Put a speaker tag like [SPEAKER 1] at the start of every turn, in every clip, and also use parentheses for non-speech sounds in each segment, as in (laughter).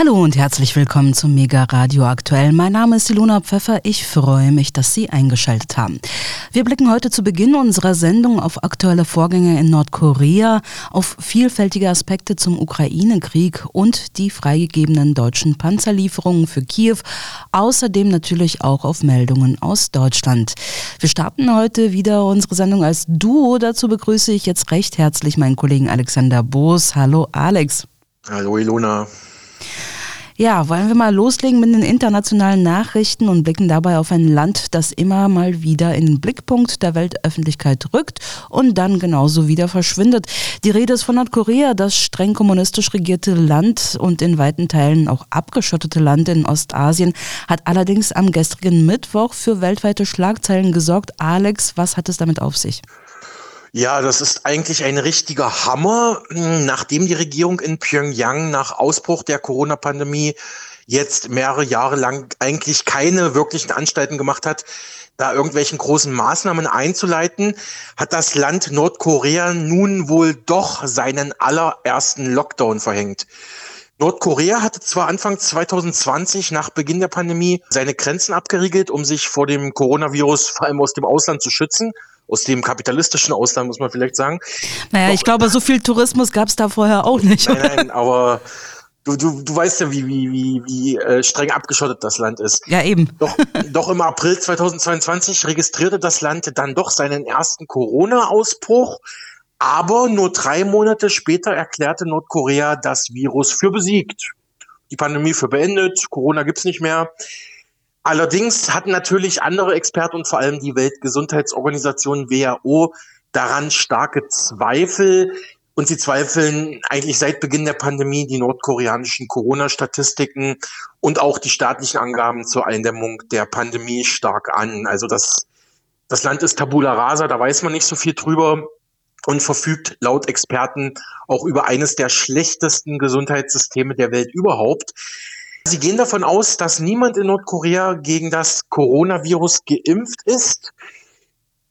[SPEAKER 1] Hallo und herzlich willkommen zum Mega Radio Aktuell. Mein Name ist Ilona Pfeffer. Ich freue mich, dass Sie eingeschaltet haben. Wir blicken heute zu Beginn unserer Sendung auf aktuelle Vorgänge in Nordkorea, auf vielfältige Aspekte zum Ukraine-Krieg und die freigegebenen deutschen Panzerlieferungen für Kiew. Außerdem natürlich auch auf Meldungen aus Deutschland. Wir starten heute wieder unsere Sendung als Duo. Dazu begrüße ich jetzt recht herzlich meinen Kollegen Alexander Boos. Hallo Alex.
[SPEAKER 2] Hallo Ilona.
[SPEAKER 1] Ja, wollen wir mal loslegen mit den internationalen Nachrichten und blicken dabei auf ein Land, das immer mal wieder in den Blickpunkt der Weltöffentlichkeit rückt und dann genauso wieder verschwindet. Die Rede ist von Nordkorea, das streng kommunistisch regierte Land und in weiten Teilen auch abgeschottete Land in Ostasien, hat allerdings am gestrigen Mittwoch für weltweite Schlagzeilen gesorgt. Alex, was hat es damit auf sich?
[SPEAKER 2] Ja, das ist eigentlich ein richtiger Hammer, nachdem die Regierung in Pyongyang nach Ausbruch der Corona-Pandemie jetzt mehrere Jahre lang eigentlich keine wirklichen Anstalten gemacht hat, da irgendwelchen großen Maßnahmen einzuleiten, hat das Land Nordkorea nun wohl doch seinen allerersten Lockdown verhängt. Nordkorea hatte zwar Anfang 2020 nach Beginn der Pandemie seine Grenzen abgeriegelt, um sich vor dem Coronavirus vor allem aus dem Ausland zu schützen aus dem kapitalistischen Ausland, muss man vielleicht sagen.
[SPEAKER 1] Naja, Doch, ich glaube, so viel Tourismus gab es da vorher auch nicht.
[SPEAKER 2] Nein, nein, aber du, du, du weißt ja, wie, wie, wie, wie äh, streng abgeschottet das Land ist.
[SPEAKER 1] Ja, eben.
[SPEAKER 2] Doch, doch im April 2022 registrierte das Land dann doch seinen ersten Corona-Ausbruch. Aber nur drei Monate später erklärte Nordkorea das Virus für besiegt. Die Pandemie für beendet, Corona gibt's nicht mehr. Allerdings hatten natürlich andere Experten und vor allem die Weltgesundheitsorganisation WHO daran starke Zweifel. Und sie zweifeln eigentlich seit Beginn der Pandemie die nordkoreanischen Corona-Statistiken und auch die staatlichen Angaben zur Eindämmung der Pandemie stark an. Also das, das Land ist tabula rasa, da weiß man nicht so viel drüber und verfügt laut Experten auch über eines der schlechtesten Gesundheitssysteme der Welt überhaupt. Sie gehen davon aus, dass niemand in Nordkorea gegen das Coronavirus geimpft ist.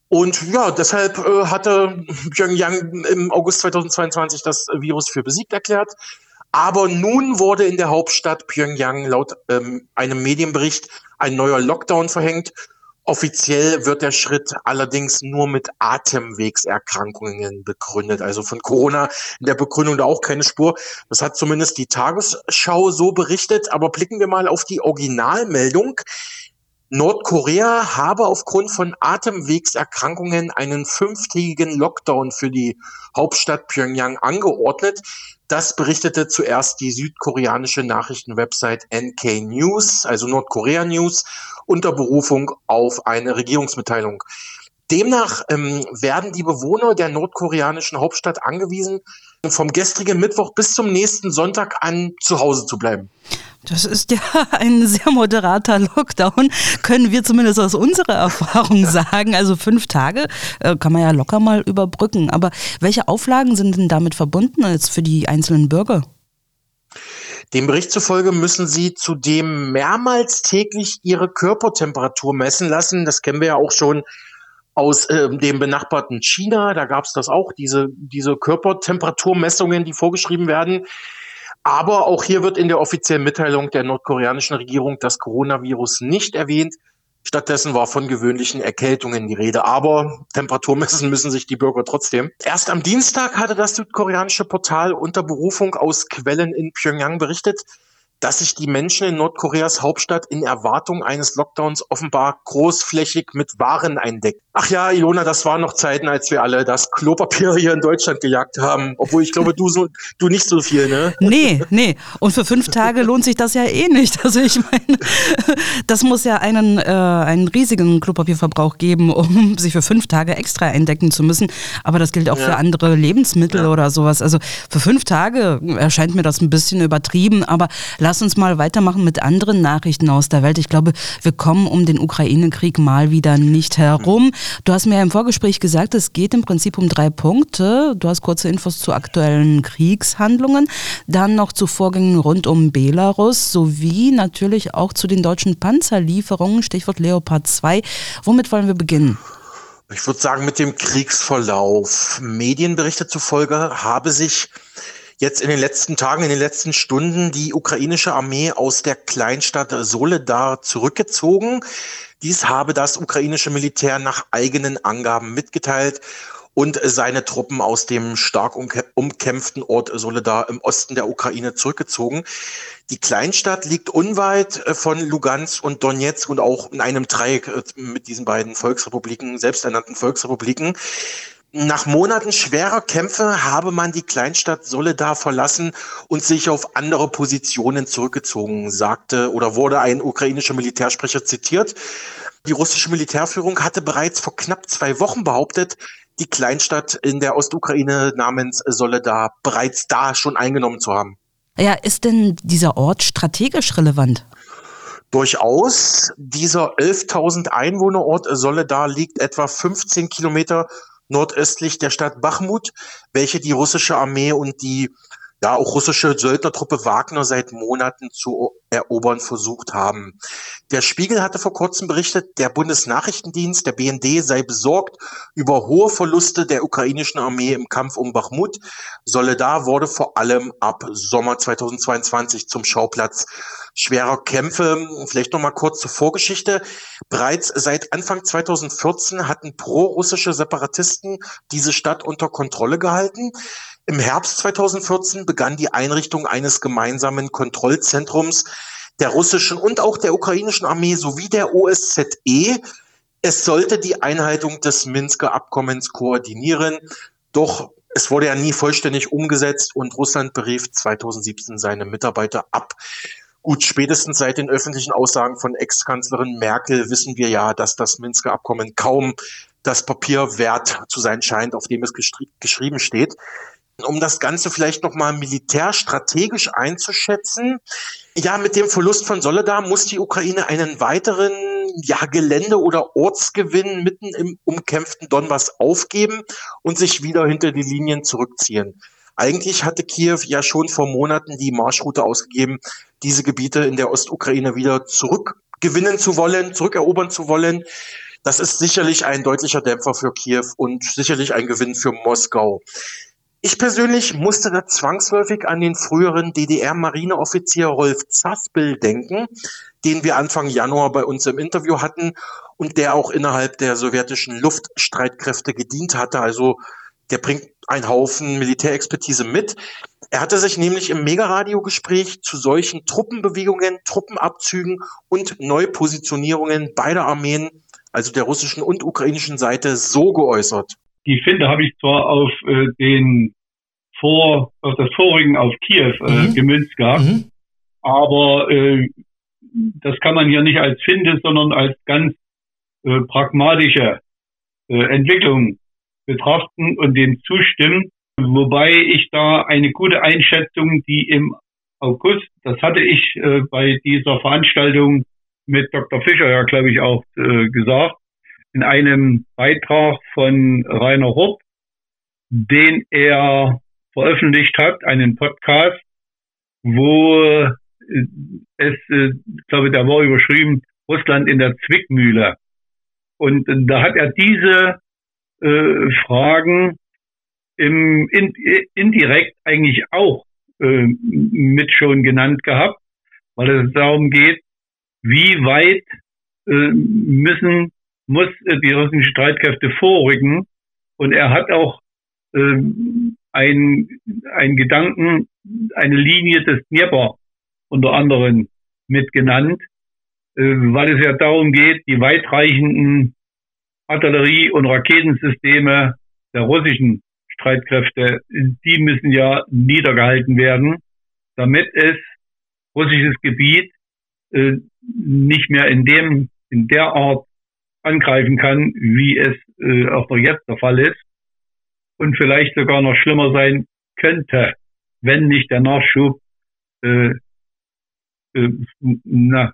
[SPEAKER 2] Und ja, deshalb äh, hatte Pyongyang im August 2022 das Virus für besiegt erklärt. Aber nun wurde in der Hauptstadt Pyongyang laut ähm, einem Medienbericht ein neuer Lockdown verhängt Offiziell wird der Schritt allerdings nur mit Atemwegserkrankungen begründet. Also von Corona in der Begründung da auch keine Spur. Das hat zumindest die Tagesschau so berichtet. Aber blicken wir mal auf die Originalmeldung. Nordkorea habe aufgrund von Atemwegserkrankungen einen fünftägigen Lockdown für die Hauptstadt Pyongyang angeordnet. Das berichtete zuerst die südkoreanische Nachrichtenwebsite NK News, also Nordkorea News, unter Berufung auf eine Regierungsmitteilung. Demnach ähm, werden die Bewohner der nordkoreanischen Hauptstadt angewiesen, vom gestrigen Mittwoch bis zum nächsten Sonntag an zu Hause zu bleiben.
[SPEAKER 1] Das ist ja (laughs) ein sehr moderater Lockdown, können wir zumindest aus unserer Erfahrung (laughs) sagen. Also fünf Tage äh, kann man ja locker mal überbrücken. Aber welche Auflagen sind denn damit verbunden jetzt für die einzelnen Bürger?
[SPEAKER 2] Dem Bericht zufolge müssen sie zudem mehrmals täglich ihre Körpertemperatur messen lassen. Das kennen wir ja auch schon aus äh, dem benachbarten China. Da gab es das auch, diese, diese Körpertemperaturmessungen, die vorgeschrieben werden. Aber auch hier wird in der offiziellen Mitteilung der nordkoreanischen Regierung das Coronavirus nicht erwähnt. Stattdessen war von gewöhnlichen Erkältungen die Rede. Aber Temperatur messen müssen sich die Bürger trotzdem. Erst am Dienstag hatte das südkoreanische Portal unter Berufung aus Quellen in Pyongyang berichtet, dass sich die Menschen in Nordkoreas Hauptstadt in Erwartung eines Lockdowns offenbar großflächig mit Waren eindecken. Ach ja, Ilona, das waren noch Zeiten, als wir alle das Klopapier hier in Deutschland gejagt haben. Obwohl ich glaube, du so, du nicht so viel, ne?
[SPEAKER 1] Nee, nee. Und für fünf Tage lohnt sich das ja eh nicht. Also ich meine, das muss ja einen, äh, einen riesigen Klopapierverbrauch geben, um sich für fünf Tage extra eindecken zu müssen. Aber das gilt auch ja. für andere Lebensmittel ja. oder sowas. Also für fünf Tage erscheint mir das ein bisschen übertrieben. Aber lass uns mal weitermachen mit anderen Nachrichten aus der Welt. Ich glaube, wir kommen um den Ukraine-Krieg mal wieder nicht herum. Du hast mir im Vorgespräch gesagt, es geht im Prinzip um drei Punkte. Du hast kurze Infos zu aktuellen Kriegshandlungen, dann noch zu Vorgängen rund um Belarus sowie natürlich auch zu den deutschen Panzerlieferungen, Stichwort Leopard 2. Womit wollen wir beginnen?
[SPEAKER 2] Ich würde sagen, mit dem Kriegsverlauf. Medienberichte zufolge habe sich jetzt in den letzten Tagen, in den letzten Stunden die ukrainische Armee aus der Kleinstadt Soledar zurückgezogen. Dies habe das ukrainische Militär nach eigenen Angaben mitgeteilt und seine Truppen aus dem stark umkämpften Ort Soledar im Osten der Ukraine zurückgezogen. Die Kleinstadt liegt unweit äh, von Lugansk und Donetsk und auch in einem Dreieck äh, mit diesen beiden Volksrepubliken, selbsternannten Volksrepubliken. Nach Monaten schwerer Kämpfe habe man die Kleinstadt Soledar verlassen und sich auf andere Positionen zurückgezogen, sagte oder wurde ein ukrainischer Militärsprecher zitiert. Die russische Militärführung hatte bereits vor knapp zwei Wochen behauptet, die Kleinstadt in der Ostukraine namens Soledar bereits da schon eingenommen zu haben.
[SPEAKER 1] Ja, ist denn dieser Ort strategisch relevant?
[SPEAKER 2] Durchaus. Dieser 11.000 Einwohnerort Soledar liegt etwa 15 Kilometer nordöstlich der Stadt Bachmut, welche die russische Armee und die ja auch russische Söldnertruppe Wagner seit Monaten zu erobern versucht haben. Der Spiegel hatte vor kurzem berichtet, der Bundesnachrichtendienst, der BND, sei besorgt über hohe Verluste der ukrainischen Armee im Kampf um Bachmut. Soledar wurde vor allem ab Sommer 2022 zum Schauplatz schwerer Kämpfe. Vielleicht noch mal kurz zur Vorgeschichte. Bereits seit Anfang 2014 hatten pro-russische Separatisten diese Stadt unter Kontrolle gehalten. Im Herbst 2014 begann die Einrichtung eines gemeinsamen Kontrollzentrums der russischen und auch der ukrainischen Armee sowie der OSZE. Es sollte die Einhaltung des Minsker Abkommens koordinieren, doch es wurde ja nie vollständig umgesetzt und Russland berief 2017 seine Mitarbeiter ab. Gut, spätestens seit den öffentlichen Aussagen von Ex-Kanzlerin Merkel wissen wir ja, dass das Minsker Abkommen kaum das Papier wert zu sein scheint, auf dem es geschrieben steht um das Ganze vielleicht nochmal militärstrategisch einzuschätzen. Ja, mit dem Verlust von Soledar muss die Ukraine einen weiteren ja, Gelände- oder Ortsgewinn mitten im umkämpften Donbass aufgeben und sich wieder hinter die Linien zurückziehen. Eigentlich hatte Kiew ja schon vor Monaten die Marschroute ausgegeben, diese Gebiete in der Ostukraine wieder zurückgewinnen zu wollen, zurückerobern zu wollen. Das ist sicherlich ein deutlicher Dämpfer für Kiew und sicherlich ein Gewinn für Moskau. Ich persönlich musste da zwangsläufig an den früheren DDR-Marineoffizier Rolf Zaspel denken, den wir Anfang Januar bei uns im Interview hatten und der auch innerhalb der sowjetischen Luftstreitkräfte gedient hatte. Also der bringt einen Haufen Militärexpertise mit. Er hatte sich nämlich im Megaradiogespräch zu solchen Truppenbewegungen, Truppenabzügen und Neupositionierungen beider Armeen, also der russischen und ukrainischen Seite, so geäußert.
[SPEAKER 3] Die Finde habe ich zwar auf äh, den vor, auf das vorigen auf Kiew äh, mhm. gemünzt gehabt, mhm. aber äh, das kann man hier nicht als Finde, sondern als ganz äh, pragmatische äh, Entwicklung betrachten und dem zustimmen. Wobei ich da eine gute Einschätzung, die im August, das hatte ich äh, bei dieser Veranstaltung mit Dr. Fischer ja, glaube ich, auch äh, gesagt, in einem Beitrag von Rainer Rupp, den er veröffentlicht hat, einen Podcast, wo äh, es, äh, ich glaube, der war überschrieben, Russland in der Zwickmühle. Und da hat er diese äh, Fragen im, in, indirekt eigentlich auch äh, mit schon genannt gehabt, weil es darum geht, wie weit äh, müssen muss äh, die russischen Streitkräfte vorrücken. Und er hat auch äh, ein, ein Gedanken, eine Linie des Dnieper unter anderem mit genannt, äh, weil es ja darum geht, die weitreichenden Artillerie- und Raketensysteme der russischen Streitkräfte, die müssen ja niedergehalten werden, damit es russisches Gebiet äh, nicht mehr in dem, in der Art angreifen kann, wie es äh, auch noch jetzt der Fall ist und vielleicht sogar noch schlimmer sein könnte, wenn nicht der Nachschub äh, äh, na,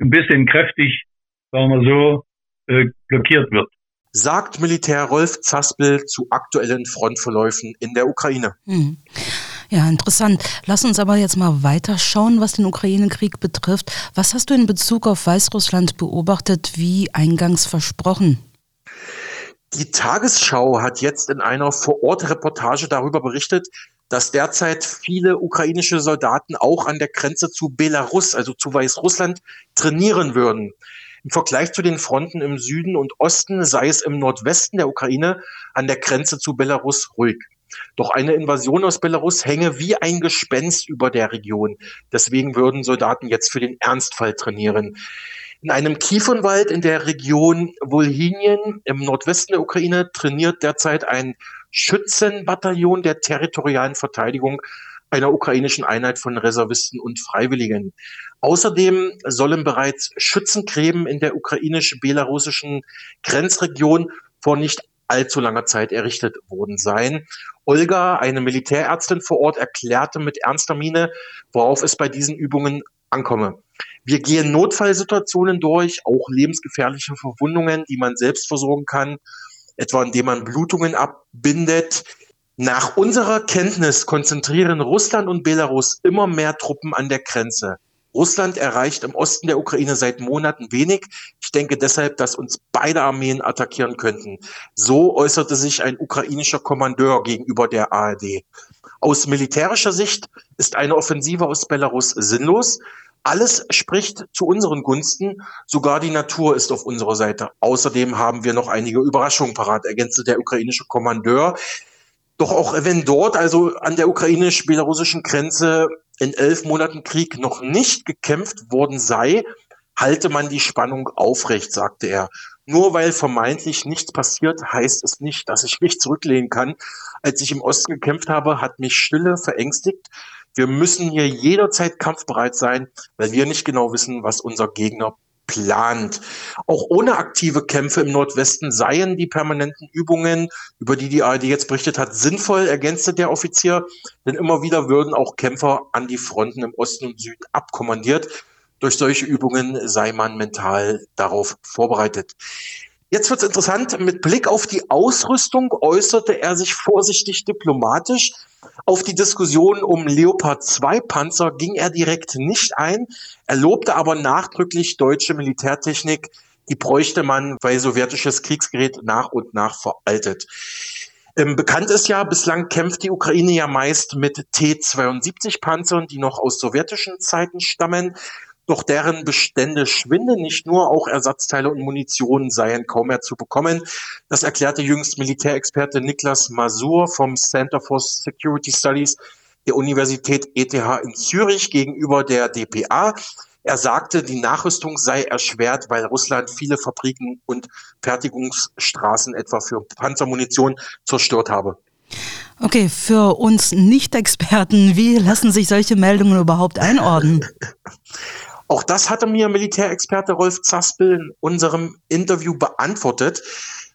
[SPEAKER 3] ein bisschen kräftig, sagen wir so, äh, blockiert wird.
[SPEAKER 2] Sagt Militär Rolf Zaspel zu aktuellen Frontverläufen in der Ukraine. Hm.
[SPEAKER 1] Ja, interessant. Lass uns aber jetzt mal weiterschauen, was den Ukraine-Krieg betrifft. Was hast du in Bezug auf Weißrussland beobachtet, wie eingangs versprochen?
[SPEAKER 2] Die Tagesschau hat jetzt in einer Vor-Ort-Reportage darüber berichtet, dass derzeit viele ukrainische Soldaten auch an der Grenze zu Belarus, also zu Weißrussland, trainieren würden. Im Vergleich zu den Fronten im Süden und Osten sei es im Nordwesten der Ukraine an der Grenze zu Belarus ruhig. Doch eine Invasion aus Belarus hänge wie ein Gespenst über der Region. Deswegen würden Soldaten jetzt für den Ernstfall trainieren. In einem Kiefernwald in der Region Wolhinien im Nordwesten der Ukraine trainiert derzeit ein Schützenbataillon der territorialen Verteidigung einer ukrainischen Einheit von Reservisten und Freiwilligen. Außerdem sollen bereits Schützengräben in der ukrainisch-belarussischen Grenzregion vor nicht allzu langer Zeit errichtet worden sein. Olga, eine Militärärztin vor Ort, erklärte mit ernster Miene, worauf es bei diesen Übungen ankomme. Wir gehen Notfallsituationen durch, auch lebensgefährliche Verwundungen, die man selbst versorgen kann, etwa indem man Blutungen abbindet. Nach unserer Kenntnis konzentrieren Russland und Belarus immer mehr Truppen an der Grenze. Russland erreicht im Osten der Ukraine seit Monaten wenig. Ich denke deshalb, dass uns beide Armeen attackieren könnten. So äußerte sich ein ukrainischer Kommandeur gegenüber der ARD. Aus militärischer Sicht ist eine Offensive aus Belarus sinnlos. Alles spricht zu unseren Gunsten. Sogar die Natur ist auf unserer Seite. Außerdem haben wir noch einige Überraschungen parat, ergänzte der ukrainische Kommandeur. Doch auch wenn dort, also an der ukrainisch-belarussischen Grenze, in elf Monaten Krieg noch nicht gekämpft worden sei, halte man die Spannung aufrecht, sagte er. Nur weil vermeintlich nichts passiert, heißt es nicht, dass ich mich zurücklehnen kann. Als ich im Osten gekämpft habe, hat mich Stille verängstigt. Wir müssen hier jederzeit kampfbereit sein, weil wir nicht genau wissen, was unser Gegner plant. Auch ohne aktive Kämpfe im Nordwesten seien die permanenten Übungen, über die die ARD jetzt berichtet hat, sinnvoll, ergänzte der Offizier, denn immer wieder würden auch Kämpfer an die Fronten im Osten und Süden abkommandiert. Durch solche Übungen sei man mental darauf vorbereitet. Jetzt wird's interessant. Mit Blick auf die Ausrüstung äußerte er sich vorsichtig diplomatisch. Auf die Diskussion um Leopard 2 Panzer ging er direkt nicht ein. Er lobte aber nachdrücklich deutsche Militärtechnik. Die bräuchte man, weil sowjetisches Kriegsgerät nach und nach veraltet. Ähm, bekannt ist ja, bislang kämpft die Ukraine ja meist mit T-72 Panzern, die noch aus sowjetischen Zeiten stammen. Doch deren Bestände schwinden. Nicht nur, auch Ersatzteile und Munition seien kaum mehr zu bekommen. Das erklärte jüngst Militärexperte Niklas Masur vom Center for Security Studies der Universität ETH in Zürich gegenüber der DPA. Er sagte, die Nachrüstung sei erschwert, weil Russland viele Fabriken und Fertigungsstraßen etwa für Panzermunition zerstört habe.
[SPEAKER 1] Okay, für uns Nicht-Experten, wie lassen sich solche Meldungen überhaupt einordnen? (laughs)
[SPEAKER 2] Auch das hatte mir Militärexperte Rolf Zaspel in unserem Interview beantwortet.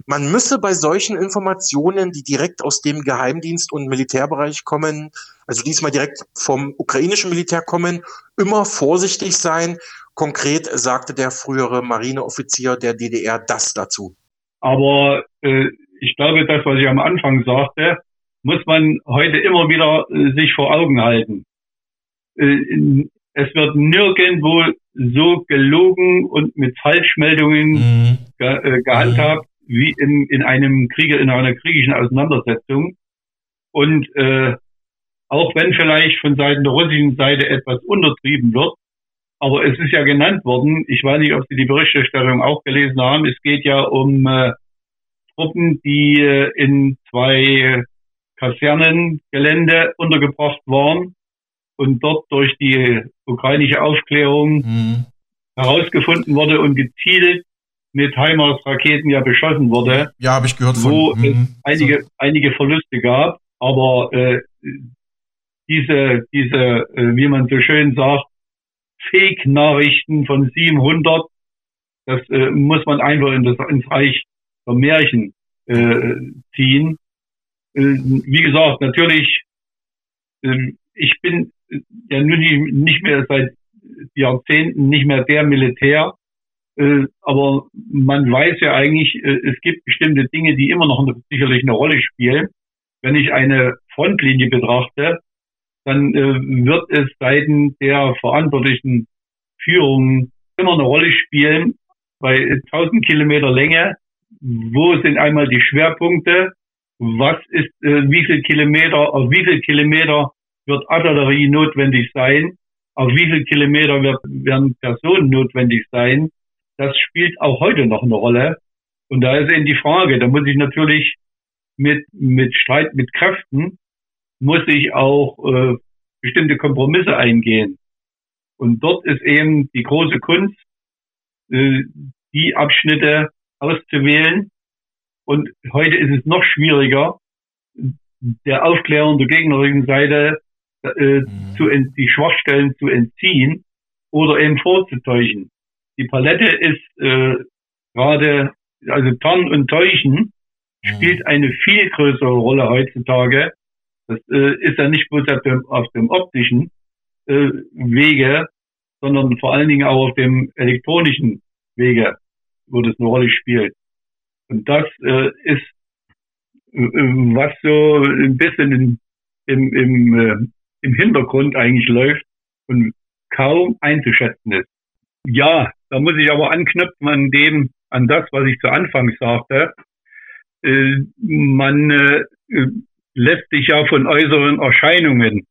[SPEAKER 2] Man müsse bei solchen Informationen, die direkt aus dem Geheimdienst und Militärbereich kommen, also diesmal direkt vom ukrainischen Militär kommen, immer vorsichtig sein. Konkret sagte der frühere Marineoffizier der DDR das dazu.
[SPEAKER 3] Aber äh, ich glaube, das, was ich am Anfang sagte, muss man heute immer wieder äh, sich vor Augen halten. Äh, es wird nirgendwo so gelogen und mit Falschmeldungen mhm. ge, äh, gehandhabt mhm. wie in, in einem Kriege, in einer kriegischen Auseinandersetzung. Und äh, auch wenn vielleicht von Seiten der russischen Seite etwas untertrieben wird, aber es ist ja genannt worden, ich weiß nicht, ob Sie die Berichterstattung auch gelesen haben, es geht ja um äh, Truppen, die äh, in zwei Kasernengelände untergebracht waren und dort durch die ukrainische Aufklärung mhm. herausgefunden wurde und gezielt mit HIMARS-Raketen ja beschossen wurde.
[SPEAKER 4] Ja, habe ich gehört.
[SPEAKER 3] Wo von, es mhm. einige, so. einige Verluste gab, aber äh, diese, diese, äh, wie man so schön sagt, Fake-Nachrichten von 700, das äh, muss man einfach in das, ins Reich der Märchen äh, ziehen. Äh, wie gesagt, natürlich, äh, ich bin ja nicht mehr seit Jahrzehnten nicht mehr der Militär, äh, aber man weiß ja eigentlich, äh, es gibt bestimmte Dinge, die immer noch eine, sicherlich eine Rolle spielen. Wenn ich eine Frontlinie betrachte, dann äh, wird es seitens der verantwortlichen Führung immer eine Rolle spielen. Bei 1000 Kilometer Länge, wo sind einmal die Schwerpunkte was ist, äh, wie viel Kilometer, auf wie viel Kilometer wird Artillerie notwendig sein, auf wie viel Kilometer wird, werden Personen notwendig sein. Das spielt auch heute noch eine Rolle. Und da ist eben die Frage, da muss ich natürlich mit, mit Streit mit Kräften, muss ich auch äh, bestimmte Kompromisse eingehen. Und dort ist eben die große Kunst, äh, die Abschnitte auszuwählen. Und heute ist es noch schwieriger, der Aufklärung der gegnerischen Seite äh, mhm. zu die Schwachstellen zu entziehen oder eben vorzutäuschen. Die Palette ist äh, gerade, also Tarn und Täuschen mhm. spielt eine viel größere Rolle heutzutage. Das äh, ist ja nicht bloß auf dem, auf dem optischen äh, Wege, sondern vor allen Dingen auch auf dem elektronischen Wege, wo das eine Rolle spielt. Und das äh, ist, äh, was so ein bisschen in, im, im, äh, im Hintergrund eigentlich läuft und kaum einzuschätzen ist. Ja, da muss ich aber anknüpfen an dem, an das, was ich zu Anfang sagte. Äh, man äh, lässt sich ja von äußeren Erscheinungen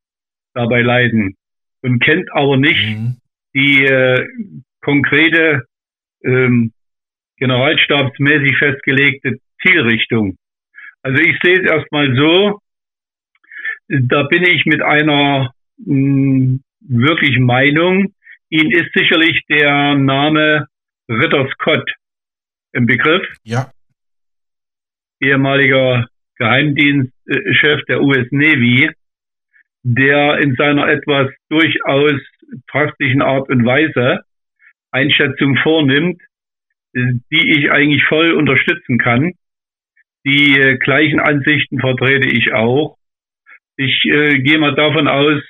[SPEAKER 3] dabei leiden und kennt aber nicht mhm. die äh, konkrete ähm, generalstabsmäßig festgelegte Zielrichtung. Also ich sehe es erstmal so, da bin ich mit einer mh, hm, wirklich Meinung. Ihnen ist sicherlich der Name Ritter Scott im Begriff.
[SPEAKER 4] Ja.
[SPEAKER 3] Ehemaliger Geheimdienstchef der US Navy, der in seiner etwas durchaus drastischen Art und Weise Einschätzung vornimmt, die ich eigentlich voll unterstützen kann. Die äh, gleichen Ansichten vertrete ich auch. Ich äh, gehe mal davon aus,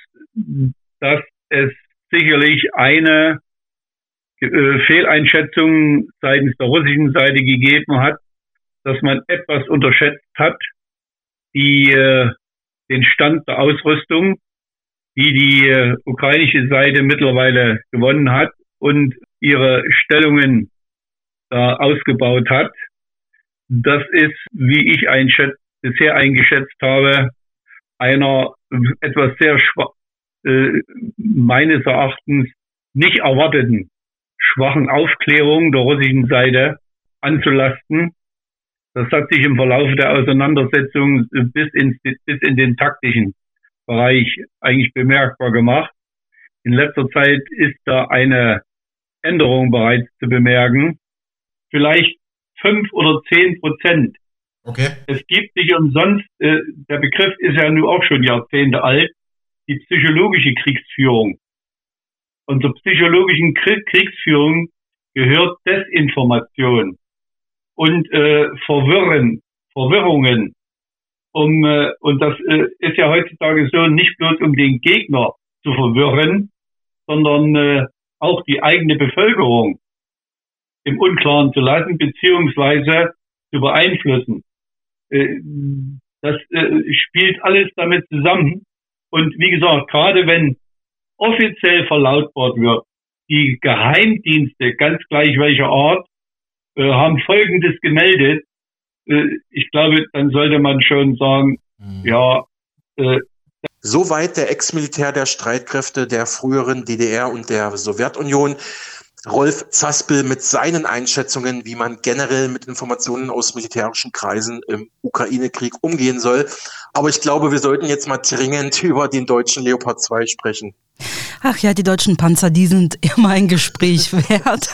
[SPEAKER 3] dass es sicherlich eine äh, Fehleinschätzung seitens der russischen Seite gegeben hat, dass man etwas unterschätzt hat, die, äh, den Stand der Ausrüstung, die die äh, ukrainische Seite mittlerweile gewonnen hat und ihre Stellungen ausgebaut hat. Das ist, wie ich einschätz, bisher eingeschätzt habe, einer etwas sehr äh, meines Erachtens nicht erwarteten schwachen Aufklärung der russischen Seite anzulasten. Das hat sich im Verlauf der Auseinandersetzung bis, ins, bis in den taktischen Bereich eigentlich bemerkbar gemacht. In letzter Zeit ist da eine Änderung bereits zu bemerken. Vielleicht fünf oder zehn Prozent.
[SPEAKER 4] Okay.
[SPEAKER 3] Es gibt nicht umsonst, äh, der Begriff ist ja nun auch schon Jahrzehnte alt, die psychologische Kriegsführung. Und zur psychologischen Kriegsführung gehört Desinformation und äh, Verwirren, Verwirrungen. Um, äh, und das äh, ist ja heutzutage so, nicht bloß um den Gegner zu verwirren, sondern äh, auch die eigene Bevölkerung im Unklaren zu lassen, beziehungsweise zu beeinflussen. Äh, das äh, spielt alles damit zusammen. Und wie gesagt, gerade wenn offiziell verlautbart wird, die Geheimdienste, ganz gleich welcher Art, äh, haben Folgendes gemeldet. ich glaube, dann sollte man schon sagen, mhm. ja,
[SPEAKER 2] Soweit der Ex-Militär der Streitkräfte der früheren DDR und der Sowjetunion. Rolf Zaspel mit seinen Einschätzungen, wie man generell mit Informationen aus militärischen Kreisen im Ukraine-Krieg umgehen soll. Aber ich glaube, wir sollten jetzt mal dringend (laughs) über den deutschen Leopard 2 sprechen.
[SPEAKER 1] Ach ja, die deutschen Panzer, die sind (laughs) immer ein Gespräch wert.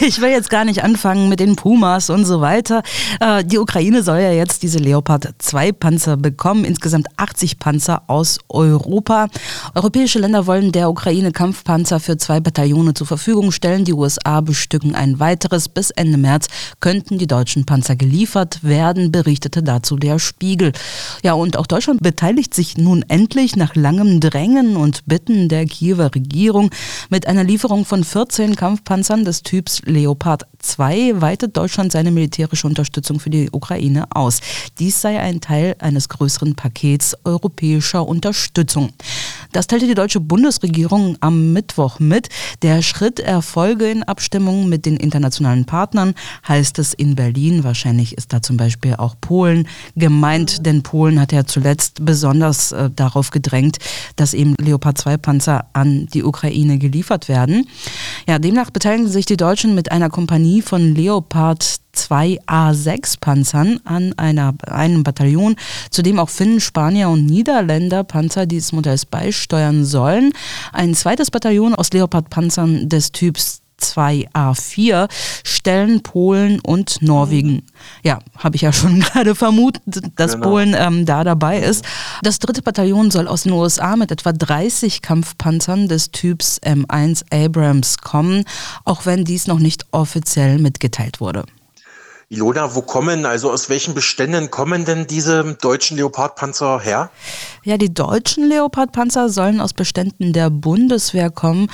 [SPEAKER 1] Ich will jetzt gar nicht anfangen mit den Pumas und so weiter. Äh, die Ukraine soll ja jetzt diese Leopard 2 Panzer bekommen, insgesamt 80 Panzer aus Europa. Europäische Länder wollen der Ukraine Kampfpanzer für zwei Bataillone zur Verfügung stellen. Die USA bestücken ein weiteres. Bis Ende März könnten die deutschen Panzer geliefert werden, berichtete dazu der Spiegel. Ja, und auch Deutschland beteiligt sich nun endlich nach langem Drängen und Bitten der Kiewer Regierung. Mit einer Lieferung von 14 Kampfpanzern des Typs Leopard 2 weitet Deutschland seine militärische Unterstützung für die Ukraine aus. Dies sei ein Teil eines größeren Pakets europäischer Unterstützung. Das teilte die deutsche Bundesregierung am Mittwoch mit. Der Schritt erfolge in Abstimmung mit den internationalen Partnern, heißt es in Berlin. Wahrscheinlich ist da zum Beispiel auch Polen gemeint, denn Polen hat ja zuletzt besonders äh, darauf gedrängt, dass eben Leopard 2 Panzer an die Ukraine geliefert werden. Ja, demnach beteiligen sich die Deutschen mit einer Kompanie von Leopard zwei A6-Panzern an einer, einem Bataillon, zu dem auch Finnen, Spanier und Niederländer Panzer dieses Modells beisteuern sollen. Ein zweites Bataillon aus Leopard-Panzern des Typs 2A4 stellen Polen und Norwegen. Ja, habe ich ja schon (laughs) gerade vermutet, dass genau. Polen ähm, da dabei ist. Das dritte Bataillon soll aus den USA mit etwa 30 Kampfpanzern des Typs M1 Abrams kommen, auch wenn dies noch nicht offiziell mitgeteilt wurde.
[SPEAKER 2] Ilona, wo kommen, also aus welchen Beständen kommen denn diese deutschen Leopardpanzer her?
[SPEAKER 1] Ja, die deutschen Leopardpanzer sollen aus Beständen der Bundeswehr kommen.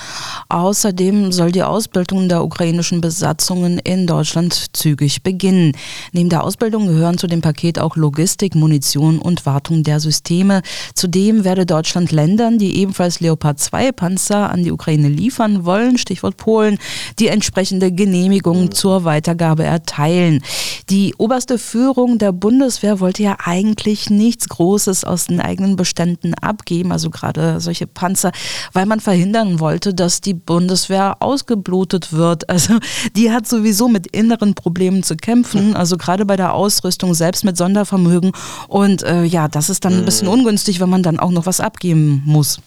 [SPEAKER 1] Außerdem soll die Ausbildung der ukrainischen Besatzungen in Deutschland zügig beginnen. Neben der Ausbildung gehören zu dem Paket auch Logistik, Munition und Wartung der Systeme. Zudem werde Deutschland Ländern, die ebenfalls Leopard 2 Panzer an die Ukraine liefern wollen, Stichwort Polen, die entsprechende Genehmigung zur Weitergabe erteilen. Die oberste Führung der Bundeswehr wollte ja eigentlich nichts Großes aus den eigenen Beständen abgeben, also gerade solche Panzer, weil man verhindern wollte, dass die Bundeswehr ausgeblutet wird. Also die hat sowieso mit inneren Problemen zu kämpfen, also gerade bei der Ausrüstung selbst mit Sondervermögen. Und äh, ja, das ist dann ein bisschen mhm. ungünstig, wenn man dann auch noch was abgeben muss.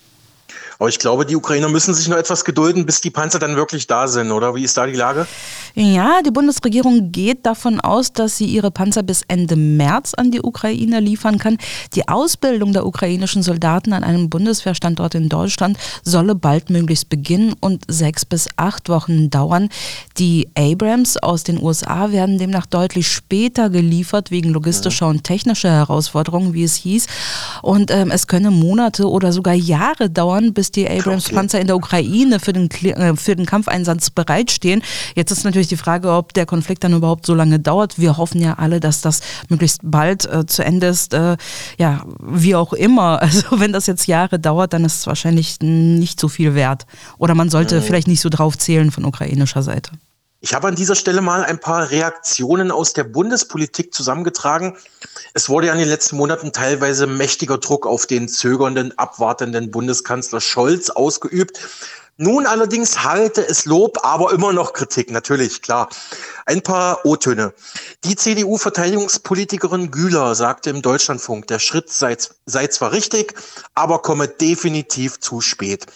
[SPEAKER 2] Aber ich glaube, die Ukrainer müssen sich noch etwas gedulden, bis die Panzer dann wirklich da sind, oder? Wie ist da die Lage?
[SPEAKER 1] Ja, die Bundesregierung geht davon aus, dass sie ihre Panzer bis Ende März an die Ukraine liefern kann. Die Ausbildung der ukrainischen Soldaten an einem Bundeswehrstandort in Deutschland solle baldmöglichst beginnen und sechs bis acht Wochen dauern. Die Abrams aus den USA werden demnach deutlich später geliefert, wegen logistischer und technischer Herausforderungen, wie es hieß. Und ähm, es könne Monate oder sogar Jahre dauern, bis bis die Abrams-Panzer in der Ukraine für den, äh, für den Kampfeinsatz bereitstehen. Jetzt ist natürlich die Frage, ob der Konflikt dann überhaupt so lange dauert. Wir hoffen ja alle, dass das möglichst bald äh, zu Ende ist. Äh, ja, wie auch immer. (laughs) Also wenn das jetzt Jahre dauert, dann ist es wahrscheinlich nicht so viel wert. Oder man sollte mhm. vielleicht nicht so drauf zählen von ukrainischer Seite.
[SPEAKER 2] Ich habe an dieser Stelle mal ein paar Reaktionen aus der Bundespolitik zusammengetragen. Es wurde ja in den letzten Monaten teilweise mächtiger Druck auf den zögernden, abwartenden Bundeskanzler Scholz ausgeübt. Nun allerdings halte es Lob, aber immer noch Kritik, natürlich, klar. Ein paar O-Töne. Die CDU-Verteidigungspolitikerin Güler sagte im Deutschlandfunk, der Schritt sei, sei zwar richtig, aber komme definitiv zu spät.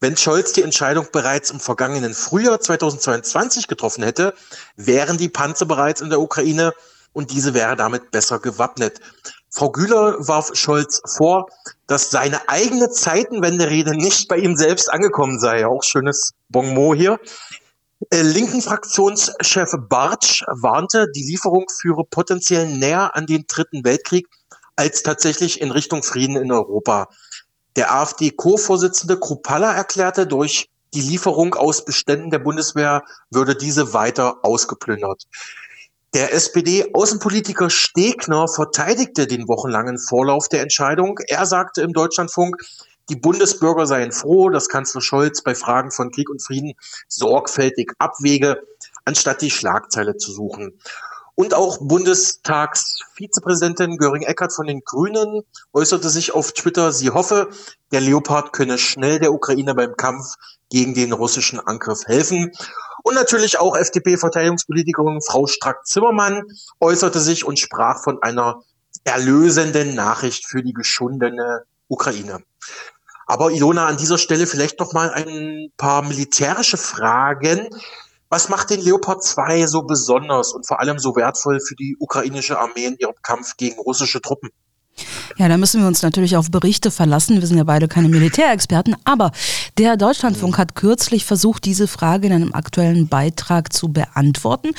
[SPEAKER 2] Wenn Scholz die Entscheidung bereits im vergangenen Frühjahr 2022 getroffen hätte, wären die Panzer bereits in der Ukraine und diese wäre damit besser gewappnet. Frau Güler warf Scholz vor, dass seine eigene Zeitenwenderede nicht bei ihm selbst angekommen sei. Auch schönes Bonmot hier. Äh, linken Fraktionschef Bartsch warnte, die Lieferung führe potenziell näher an den Dritten Weltkrieg als tatsächlich in Richtung Frieden in Europa. Der AfD-Co-Vorsitzende Krupalla erklärte, durch die Lieferung aus Beständen der Bundeswehr würde diese weiter ausgeplündert. Der SPD-Außenpolitiker Stegner verteidigte den wochenlangen Vorlauf der Entscheidung. Er sagte im Deutschlandfunk, die Bundesbürger seien froh, dass Kanzler Scholz bei Fragen von Krieg und Frieden sorgfältig abwäge, anstatt die Schlagzeile zu suchen. Und auch Bundestagsvizepräsidentin Göring-Eckardt von den Grünen äußerte sich auf Twitter, sie hoffe, der Leopard könne schnell der Ukraine beim Kampf gegen den russischen Angriff helfen. Und natürlich auch FDP-Verteidigungspolitikerin Frau Strack-Zimmermann äußerte sich und sprach von einer erlösenden Nachricht für die geschundene Ukraine. Aber Ilona, an dieser Stelle vielleicht noch mal ein paar militärische Fragen. Was macht den Leopard 2 so besonders und vor allem so wertvoll für die ukrainische Armee in ihrem Kampf gegen russische Truppen?
[SPEAKER 1] Ja, da müssen wir uns natürlich auf Berichte verlassen. Wir sind ja beide keine Militärexperten, aber der Deutschlandfunk hat kürzlich versucht, diese Frage in einem aktuellen Beitrag zu beantworten.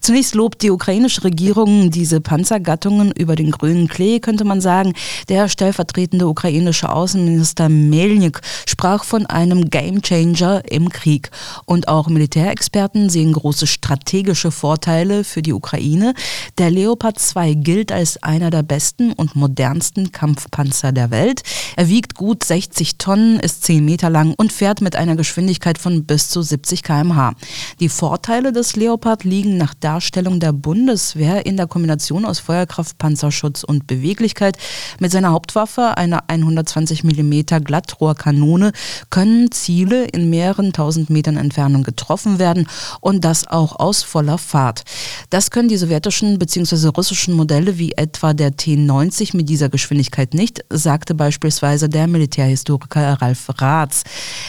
[SPEAKER 1] Zunächst lobt die ukrainische Regierung diese Panzergattungen über den grünen Klee, könnte man sagen. Der stellvertretende ukrainische Außenminister Melnik sprach von einem Gamechanger im Krieg. Und auch Militärexperten sehen große strategische Vorteile für die Ukraine. Der Leopard 2 gilt als einer der besten und modernsten Kampfpanzer der Welt. Er wiegt gut 60 Tonnen, ist 10 Meter lang und fährt mit einer Geschwindigkeit von bis zu 70 km/h. Die Vorteile des Leopard liegen nach Darstellung der Bundeswehr in der Kombination aus Feuerkraft, Panzerschutz und Beweglichkeit. Mit seiner Hauptwaffe, einer 120 mm Glattrohrkanone, können Ziele in mehreren tausend Metern Entfernung getroffen werden und das auch aus voller Fahrt. Das können die sowjetischen bzw. russischen Modelle wie etwa der T90 mit dieser Geschwindigkeit nicht, sagte beispielsweise der Militärhistoriker Ralf Ratz.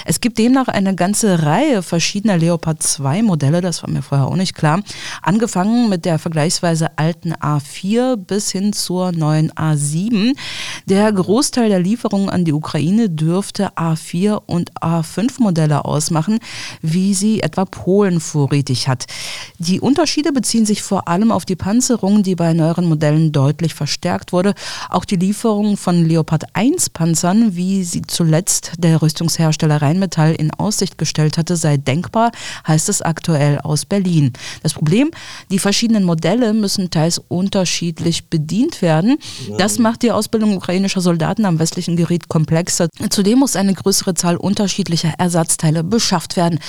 [SPEAKER 1] Es gibt demnach eine ganze Reihe verschiedener Leopard 2 Modelle, das war mir vorher auch nicht klar, angefangen mit der vergleichsweise alten A4 bis hin zur neuen A7. Der Großteil der Lieferungen an die Ukraine dürfte A4 und A5 Modelle ausmachen, wie sie etwa Polen vorrätig hat. Die Unterschiede beziehen sich vor allem auf die Panzerung, die bei neueren Modellen deutlich verstärkt wurde. Auch die Lieferung von Leopard 1 Panzern, wie sie zuletzt der Rüstungshersteller Rheinmetall in Aussicht gestellt hatte, sei denkbar, heißt es aktuell aus Berlin. Das Problem, die verschiedenen Modelle müssen teils unterschiedlich bedient werden. Das macht die Ausbildung ukrainischer Soldaten am westlichen Gerät komplexer. Zudem muss eine größere Zahl unterschiedlicher Ersatzteile beschafft werden.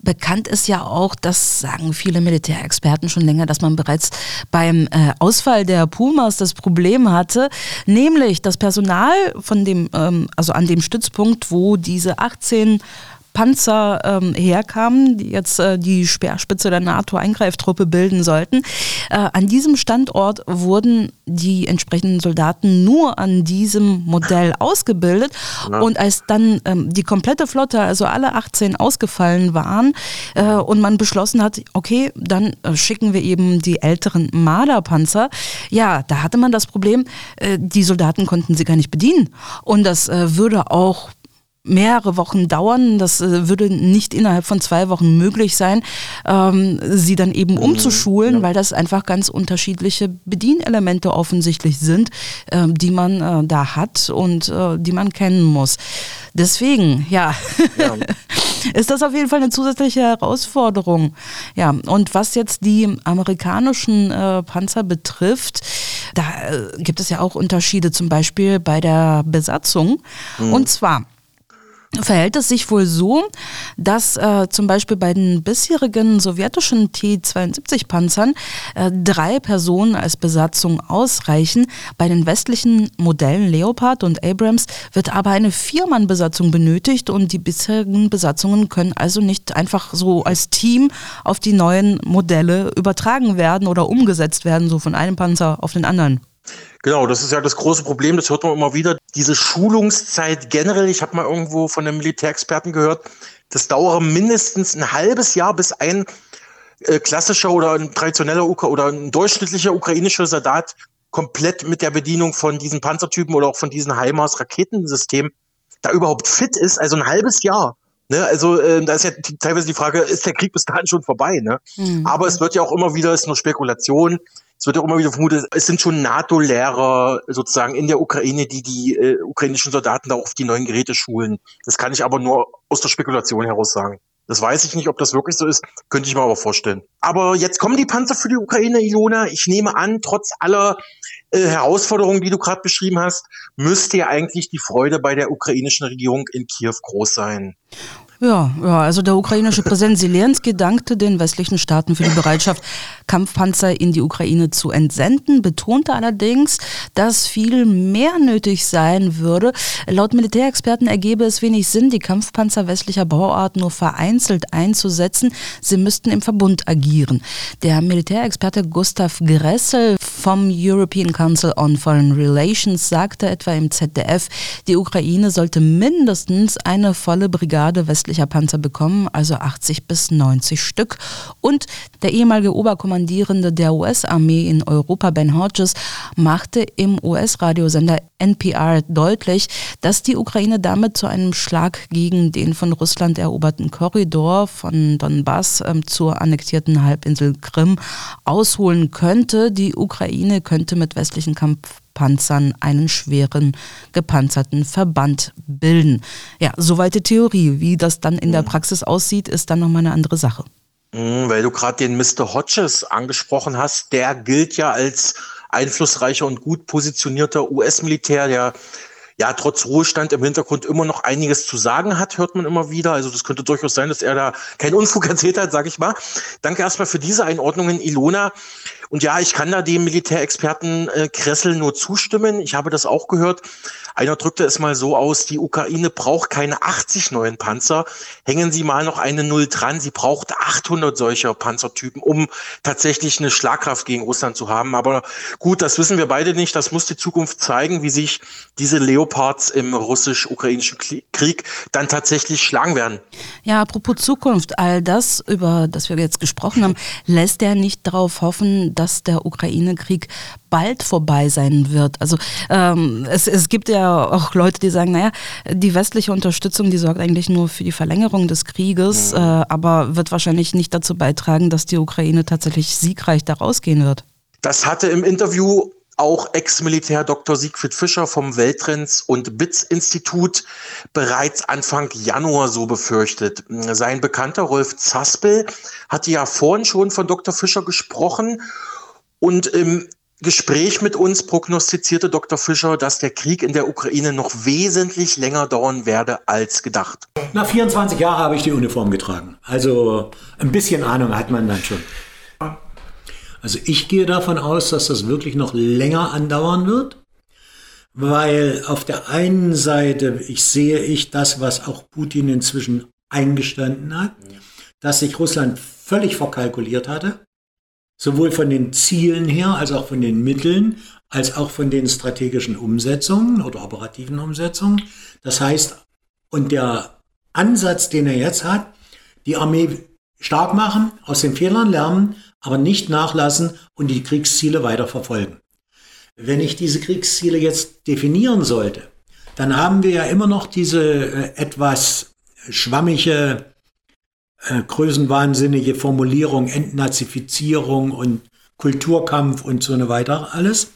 [SPEAKER 1] Bekannt ist ja auch, das sagen viele Militärexperten schon länger, dass man bereits beim äh, Ausfall der Pumas das Problem hatte, nämlich das Personal von dem, ähm, also an dem Stützpunkt, wo diese 18 Panzer ähm, herkamen, die jetzt äh, die Speerspitze der NATO-Eingreiftruppe bilden sollten. Äh, an diesem Standort wurden die entsprechenden Soldaten nur an diesem Modell ausgebildet. Ja. Und als dann ähm, die komplette Flotte, also alle 18 ausgefallen waren äh, und man beschlossen hat, okay, dann äh, schicken wir eben die älteren Marderpanzer. Ja, da hatte man das Problem, äh, die Soldaten konnten sie gar nicht bedienen. Und das äh, würde auch mehrere Wochen dauern. Das äh, würde nicht innerhalb von zwei Wochen möglich sein, ähm, sie dann eben mhm. umzuschulen, ja. weil das einfach ganz unterschiedliche Bedienelemente offensichtlich sind, äh, die man äh, da hat und äh, die man kennen muss. Deswegen, ja. ja. (laughs) ist das auf jeden Fall eine zusätzliche Herausforderung. Ja, und was jetzt die amerikanischen äh, Panzer betrifft, da äh, gibt es ja auch Unterschiede, zum Beispiel bei der Besatzung. Mhm. Und zwar verhält es sich wohl so, dass äh, zum Beispiel bei den bisherigen sowjetischen T-72-Panzern äh, drei Personen als Besatzung ausreichen. Bei den westlichen Modellen Leopard und Abrams wird aber eine Viermann-Besatzung benötigt und die bisherigen Besatzungen können also nicht einfach so als Team auf die neuen Modelle übertragen werden oder umgesetzt werden, so von einem Panzer auf den anderen.
[SPEAKER 2] Genau, das ist ja das große Problem, das hört man immer wieder. Diese Schulungszeit generell, ich habe mal irgendwo von einem Militärexperten gehört, das dauere mindestens ein halbes Jahr, bis ein äh, klassischer oder ein traditioneller Ukra oder ein durchschnittlicher ukrainischer Soldat komplett mit der Bedienung von diesen Panzertypen oder auch von diesen HIMARS Raketensystem da überhaupt fit ist, also ein halbes Jahr. Ne, also äh, da ist ja teilweise die Frage, ist der Krieg bis dahin schon vorbei? Ne? Mhm. Aber es wird ja auch immer wieder, ist nur Spekulation, es wird ja immer wieder vermutet, es sind schon NATO-Lehrer sozusagen in der Ukraine, die die äh, ukrainischen Soldaten da auf die neuen Geräte schulen. Das kann ich aber nur aus der Spekulation heraus sagen. Das weiß ich nicht, ob das wirklich so ist, könnte ich mir aber vorstellen. Aber jetzt kommen die Panzer für die Ukraine, Ilona. Ich nehme an, trotz aller äh, Herausforderungen, die du gerade beschrieben hast, müsste ja eigentlich die Freude bei der ukrainischen Regierung in Kiew groß sein.
[SPEAKER 1] Ja, ja, also der ukrainische Präsident Zelensky dankte den westlichen Staaten für die Bereitschaft, Kampfpanzer in die Ukraine zu entsenden, betonte allerdings, dass viel mehr nötig sein würde. Laut Militärexperten ergebe es wenig Sinn, die Kampfpanzer westlicher Bauart nur vereinzelt einzusetzen. Sie müssten im Verbund agieren. Der Militärexperte Gustav Gressel vom European Council on Foreign Relations sagte etwa im ZDF, die Ukraine sollte mindestens eine volle Brigade westlicher Panzer bekommen, also 80 bis 90 Stück. Und der ehemalige Oberkommandant Oberkommandierende der US-Armee in Europa, Ben Hodges, machte im US-Radiosender NPR deutlich, dass die Ukraine damit zu einem Schlag gegen den von Russland eroberten Korridor von Donbass äh, zur annektierten Halbinsel Krim ausholen könnte. Die Ukraine könnte mit westlichen Kampfpanzern einen schweren gepanzerten Verband bilden. Ja, soweit die Theorie. Wie das dann in der mhm. Praxis aussieht, ist dann nochmal eine andere Sache.
[SPEAKER 2] Mhm, weil du gerade den Mr. Hodges angesprochen hast, der gilt ja als einflussreicher und gut positionierter US-Militär, der ja trotz Ruhestand im Hintergrund immer noch einiges zu sagen hat, hört man immer wieder. Also das könnte durchaus sein, dass er da keinen Unfug (laughs) erzählt hat, sage ich mal. Danke erstmal für diese Einordnungen, Ilona. Und ja, ich kann da dem Militärexperten äh, Kressel nur zustimmen. Ich habe das auch gehört. Einer drückte es mal so aus, die Ukraine braucht keine 80 neuen Panzer. Hängen Sie mal noch eine Null dran. Sie braucht 800 solcher Panzertypen, um tatsächlich eine Schlagkraft gegen Russland zu haben. Aber gut, das wissen wir beide nicht. Das muss die Zukunft zeigen, wie sich diese Leopards im russisch-ukrainischen Krieg dann tatsächlich schlagen werden.
[SPEAKER 1] Ja, apropos Zukunft, all das, über das wir jetzt gesprochen haben, lässt er nicht darauf hoffen, dass der Ukraine-Krieg bald vorbei sein wird. Also ähm, es, es gibt ja auch Leute, die sagen, naja, die westliche Unterstützung, die sorgt eigentlich nur für die Verlängerung des Krieges, mhm. äh, aber wird wahrscheinlich nicht dazu beitragen, dass die Ukraine tatsächlich siegreich da rausgehen wird.
[SPEAKER 2] Das hatte im Interview auch Ex-Militär Dr. Siegfried Fischer vom Welttrends- und BITS-Institut bereits Anfang Januar so befürchtet. Sein Bekannter Rolf Zaspel hatte ja vorhin schon von Dr. Fischer gesprochen und im Gespräch mit uns prognostizierte Dr. Fischer, dass der Krieg in der Ukraine noch wesentlich länger dauern werde als gedacht.
[SPEAKER 4] Nach 24 Jahren habe ich die Uniform getragen. Also ein bisschen Ahnung hat man dann schon. Also ich gehe davon aus, dass das wirklich noch länger andauern wird, weil auf der einen Seite ich sehe ich das, was auch Putin inzwischen eingestanden hat, dass sich Russland völlig verkalkuliert hatte sowohl von den Zielen her als auch von den Mitteln, als auch von den strategischen Umsetzungen oder operativen Umsetzungen. Das heißt, und der Ansatz, den er jetzt hat, die Armee stark machen, aus den Fehlern lernen, aber nicht nachlassen und die Kriegsziele weiter verfolgen. Wenn ich diese Kriegsziele jetzt definieren sollte, dann haben wir ja immer noch diese äh, etwas schwammige äh, größenwahnsinnige Formulierung, Entnazifizierung und Kulturkampf und so eine weiter alles.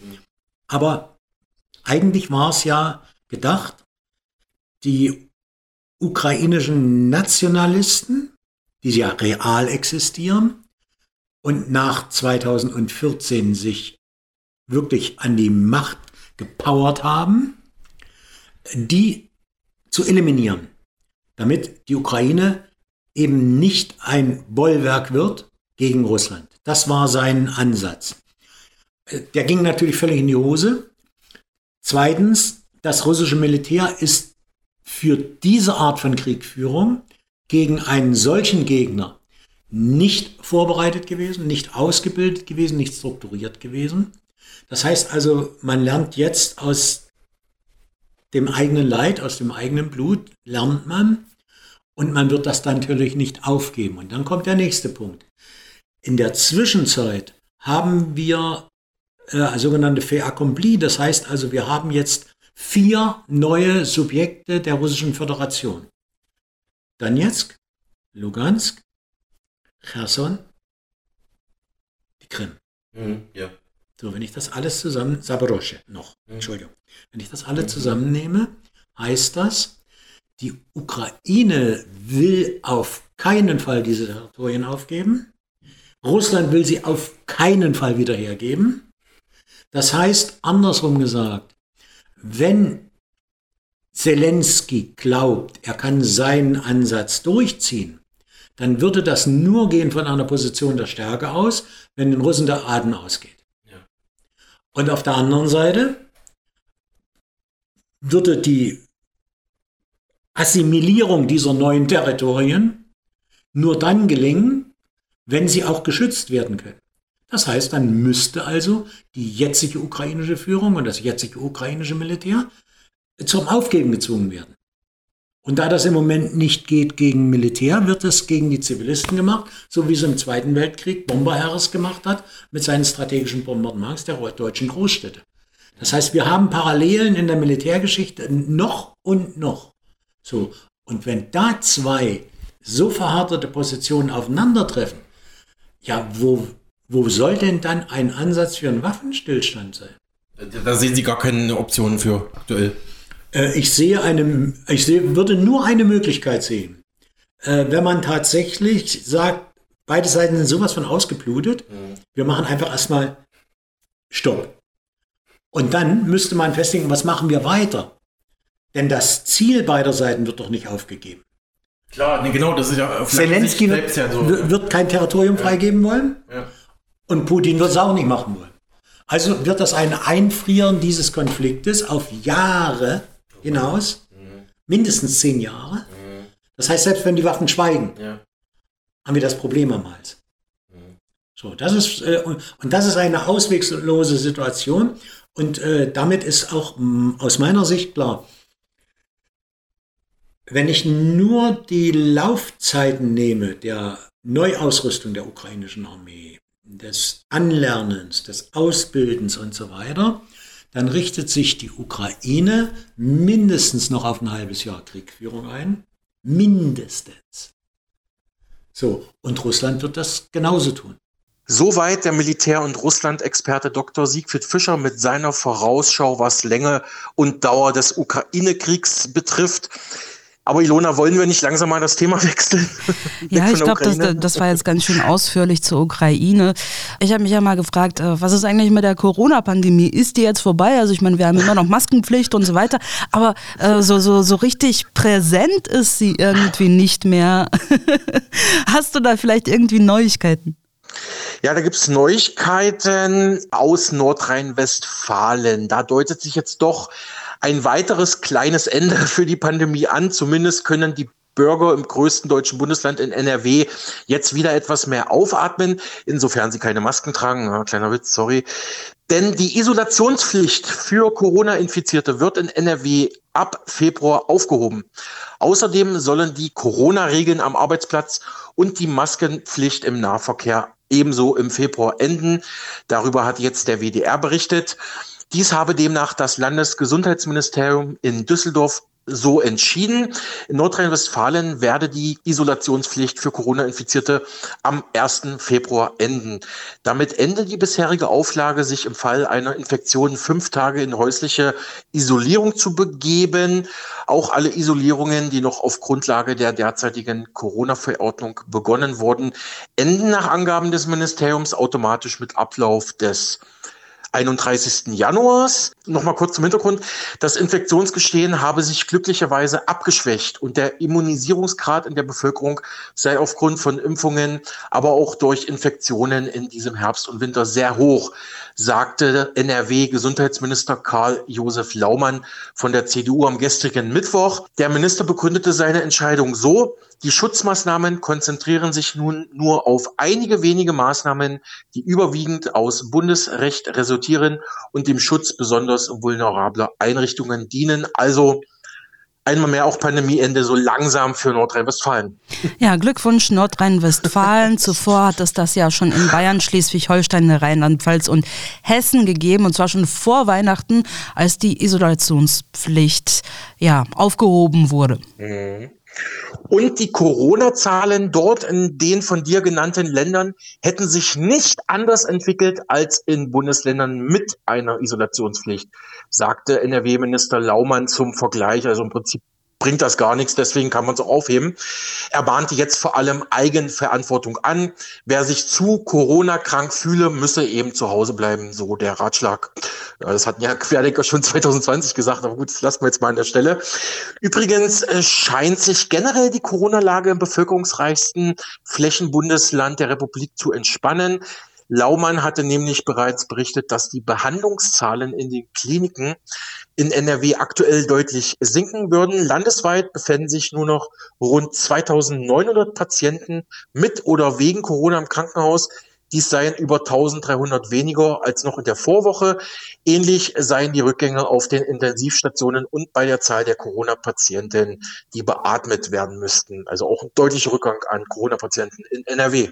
[SPEAKER 4] Aber eigentlich war es ja gedacht, die ukrainischen Nationalisten, die ja real existieren und nach 2014 sich wirklich an die Macht gepowert haben, die zu eliminieren, damit die Ukraine eben nicht ein Bollwerk wird gegen Russland. Das war sein Ansatz. Der ging natürlich völlig in die Hose. Zweitens, das russische Militär ist für diese Art von Kriegführung gegen einen solchen Gegner nicht vorbereitet gewesen, nicht ausgebildet gewesen, nicht strukturiert gewesen. Das heißt also, man lernt jetzt aus dem eigenen Leid, aus dem eigenen Blut, lernt man, und man wird das dann natürlich nicht aufgeben. Und dann kommt der nächste Punkt. In der Zwischenzeit haben wir äh, sogenannte fait accompli. Das heißt also, wir haben jetzt vier neue Subjekte der Russischen Föderation. Donetsk, Lugansk, Cherson, die Krim. Mhm, ja. So, wenn ich das alles zusammen, Saborosche noch, mhm. Entschuldigung. Wenn ich das alle mhm. zusammennehme, heißt das, die Ukraine will auf keinen Fall diese Territorien aufgeben. Russland will sie auf keinen Fall wieder hergeben. Das heißt, andersrum gesagt, wenn Zelensky glaubt, er kann seinen Ansatz durchziehen, dann würde das nur gehen von einer Position der Stärke aus, wenn den Russen der Atem ausgeht. Ja. Und auf der anderen Seite würde die Assimilierung dieser neuen Territorien nur dann gelingen, wenn sie auch geschützt werden können. Das heißt, dann müsste also die jetzige ukrainische Führung und das jetzige ukrainische Militär zum Aufgeben gezwungen werden. Und da das im Moment nicht geht gegen Militär, wird es gegen die Zivilisten gemacht, so wie es im Zweiten Weltkrieg Bomber Harris gemacht hat mit seinen strategischen Bombardements der deutschen Großstädte. Das heißt, wir haben Parallelen in der Militärgeschichte noch und noch. So. Und wenn da zwei so verhärtete Positionen aufeinandertreffen, ja, wo, wo soll denn dann ein Ansatz für einen Waffenstillstand sein?
[SPEAKER 2] Da sehen Sie gar keine Optionen für aktuell.
[SPEAKER 4] Äh, ich sehe eine, ich sehe, würde nur eine Möglichkeit sehen. Äh, wenn man tatsächlich sagt, beide Seiten sind sowas von ausgeblutet, mhm. wir machen einfach erstmal Stopp. Und dann müsste man festlegen, was machen wir weiter? Denn das Ziel beider Seiten wird doch nicht aufgegeben.
[SPEAKER 2] Klar, nee, genau, das ist ja
[SPEAKER 4] Zelensky wird, ja so, wird, kein Territorium ja. freigeben wollen ja. und Putin wird es auch nicht machen wollen. Also wird das ein Einfrieren dieses Konfliktes auf Jahre hinaus, mhm. mindestens zehn Jahre. Mhm. Das heißt, selbst wenn die Waffen schweigen, haben wir das Problem am Hals. Mhm. So, das ist, äh, und, und das ist eine auswegslose Situation. Und äh, damit ist auch mh, aus meiner Sicht klar, wenn ich nur die Laufzeiten nehme der Neuausrüstung der ukrainischen Armee, des Anlernens, des Ausbildens und so weiter, dann richtet sich die Ukraine mindestens noch auf ein halbes Jahr Kriegführung ein. Mindestens. So, und Russland wird das genauso tun.
[SPEAKER 2] Soweit der Militär- und Russland-Experte Dr. Siegfried Fischer mit seiner Vorausschau, was Länge und Dauer des Ukraine-Kriegs betrifft. Aber Ilona, wollen wir nicht langsam mal das Thema (laughs) wechseln?
[SPEAKER 1] Ja, ich glaube, das, das war jetzt ganz schön ausführlich zur Ukraine. Ich habe mich ja mal gefragt, äh, was ist eigentlich mit der Corona-Pandemie? Ist die jetzt vorbei? Also ich meine, wir haben immer noch Maskenpflicht und so weiter, aber äh, so, so, so richtig präsent ist sie irgendwie nicht mehr. (laughs) Hast du da vielleicht irgendwie Neuigkeiten?
[SPEAKER 2] Ja, da gibt's Neuigkeiten aus Nordrhein-Westfalen. Da deutet sich jetzt doch ein weiteres kleines Ende (laughs) für die Pandemie an. Zumindest können die Bürger im größten deutschen Bundesland in NRW jetzt wieder etwas mehr aufatmen, insofern sie keine Masken tragen. Ja, kleiner Witz, sorry. Denn die Isolationspflicht für Corona-Infizierte wird in NRW ab Februar aufgehoben. Außerdem sollen die Corona-Regeln am Arbeitsplatz und die Maskenpflicht im Nahverkehr ebenso im Februar enden. Darüber hat jetzt der WDR berichtet. Dies habe demnach das Landesgesundheitsministerium in Düsseldorf so entschieden. In Nordrhein-Westfalen werde die Isolationspflicht für Corona-Infizierte am 1. Februar enden. Damit endet die bisherige Auflage, sich im Fall einer Infektion fünf Tage in häusliche Isolierung zu begeben. Auch alle Isolierungen, die noch auf Grundlage der derzeitigen Corona-Verordnung begonnen wurden, enden nach Angaben des Ministeriums automatisch mit Ablauf des 31. Januars. Nochmal kurz zum Hintergrund. Das Infektionsgeschehen habe sich glücklicherweise abgeschwächt und der Immunisierungsgrad in der Bevölkerung sei aufgrund von Impfungen, aber auch durch Infektionen in diesem Herbst und Winter sehr hoch, sagte NRW-Gesundheitsminister Karl-Josef Laumann von der CDU am gestrigen Mittwoch. Der Minister begründete seine Entscheidung so, die Schutzmaßnahmen konzentrieren sich nun nur auf einige wenige Maßnahmen, die überwiegend aus Bundesrecht resultieren und dem Schutz besonders vulnerabler Einrichtungen dienen. Also einmal mehr auch Pandemieende so langsam für Nordrhein-Westfalen.
[SPEAKER 1] Ja, Glückwunsch Nordrhein-Westfalen. Zuvor hat es das ja schon in Bayern, Schleswig-Holstein, Rheinland-Pfalz und Hessen gegeben und zwar schon vor Weihnachten, als die Isolationspflicht ja aufgehoben wurde. Mhm.
[SPEAKER 2] Und die Corona-Zahlen dort in den von dir genannten Ländern hätten sich nicht anders entwickelt als in Bundesländern mit einer Isolationspflicht, sagte NRW-Minister Laumann zum Vergleich. Also im Prinzip bringt das gar nichts, deswegen kann man es aufheben. Er bahnte jetzt vor allem Eigenverantwortung an. Wer sich zu Corona krank fühle, müsse eben zu Hause bleiben, so der Ratschlag. Ja, das hat ja (laughs) Querdenker schon 2020 gesagt, aber gut, das lassen wir jetzt mal an der Stelle. Übrigens äh, scheint sich generell die Corona-Lage im bevölkerungsreichsten Flächenbundesland der Republik zu entspannen. Laumann hatte nämlich bereits berichtet, dass die Behandlungszahlen in den Kliniken in NRW aktuell deutlich sinken würden. Landesweit befinden sich nur noch rund 2900 Patienten mit oder wegen Corona im Krankenhaus. Dies seien über 1300 weniger als noch in der Vorwoche. Ähnlich seien die Rückgänge auf den Intensivstationen und bei der Zahl der Corona-Patienten, die beatmet werden müssten. Also auch ein deutlicher Rückgang an Corona-Patienten in NRW.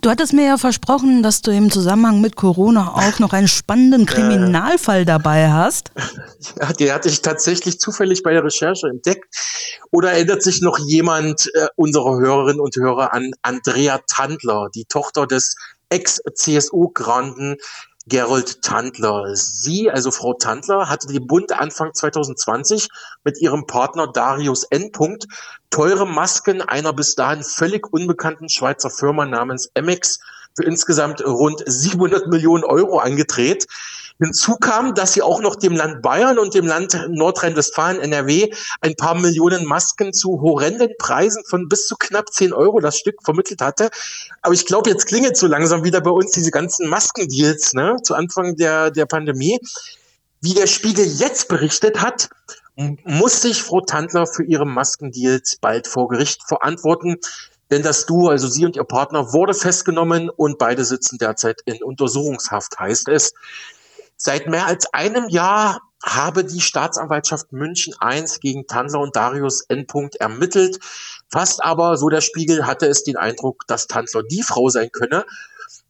[SPEAKER 1] Du hattest mir ja versprochen, dass du im Zusammenhang mit Corona auch noch einen spannenden Kriminalfall dabei hast.
[SPEAKER 2] Ja, den hatte ich tatsächlich zufällig bei der Recherche entdeckt. Oder erinnert sich noch jemand äh, unserer Hörerinnen und Hörer an Andrea Tandler, die Tochter des Ex-CSU-Granden Gerold Tandler. Sie, also Frau Tandler, hatte die Bund Anfang 2020 mit ihrem Partner Darius N. teure Masken einer bis dahin völlig unbekannten Schweizer Firma namens Emex für insgesamt rund 700 Millionen Euro angedreht. Hinzu kam, dass sie auch noch dem Land Bayern und dem Land Nordrhein-Westfalen, NRW, ein paar Millionen Masken zu horrenden Preisen von bis zu knapp 10 Euro das Stück vermittelt hatte. Aber ich glaube, jetzt klingelt so langsam wieder bei uns diese ganzen Maskendeals ne, zu Anfang der, der Pandemie. Wie der Spiegel jetzt berichtet hat, muss sich Frau Tandler für ihre Maskendeals bald vor Gericht verantworten. Denn das Duo, also sie und ihr Partner, wurde festgenommen und beide sitzen derzeit in Untersuchungshaft, heißt es. Seit mehr als einem Jahr habe die Staatsanwaltschaft München I gegen Tandler und Darius N. ermittelt. Fast aber, so der Spiegel, hatte es den Eindruck, dass Tandler die Frau sein könne,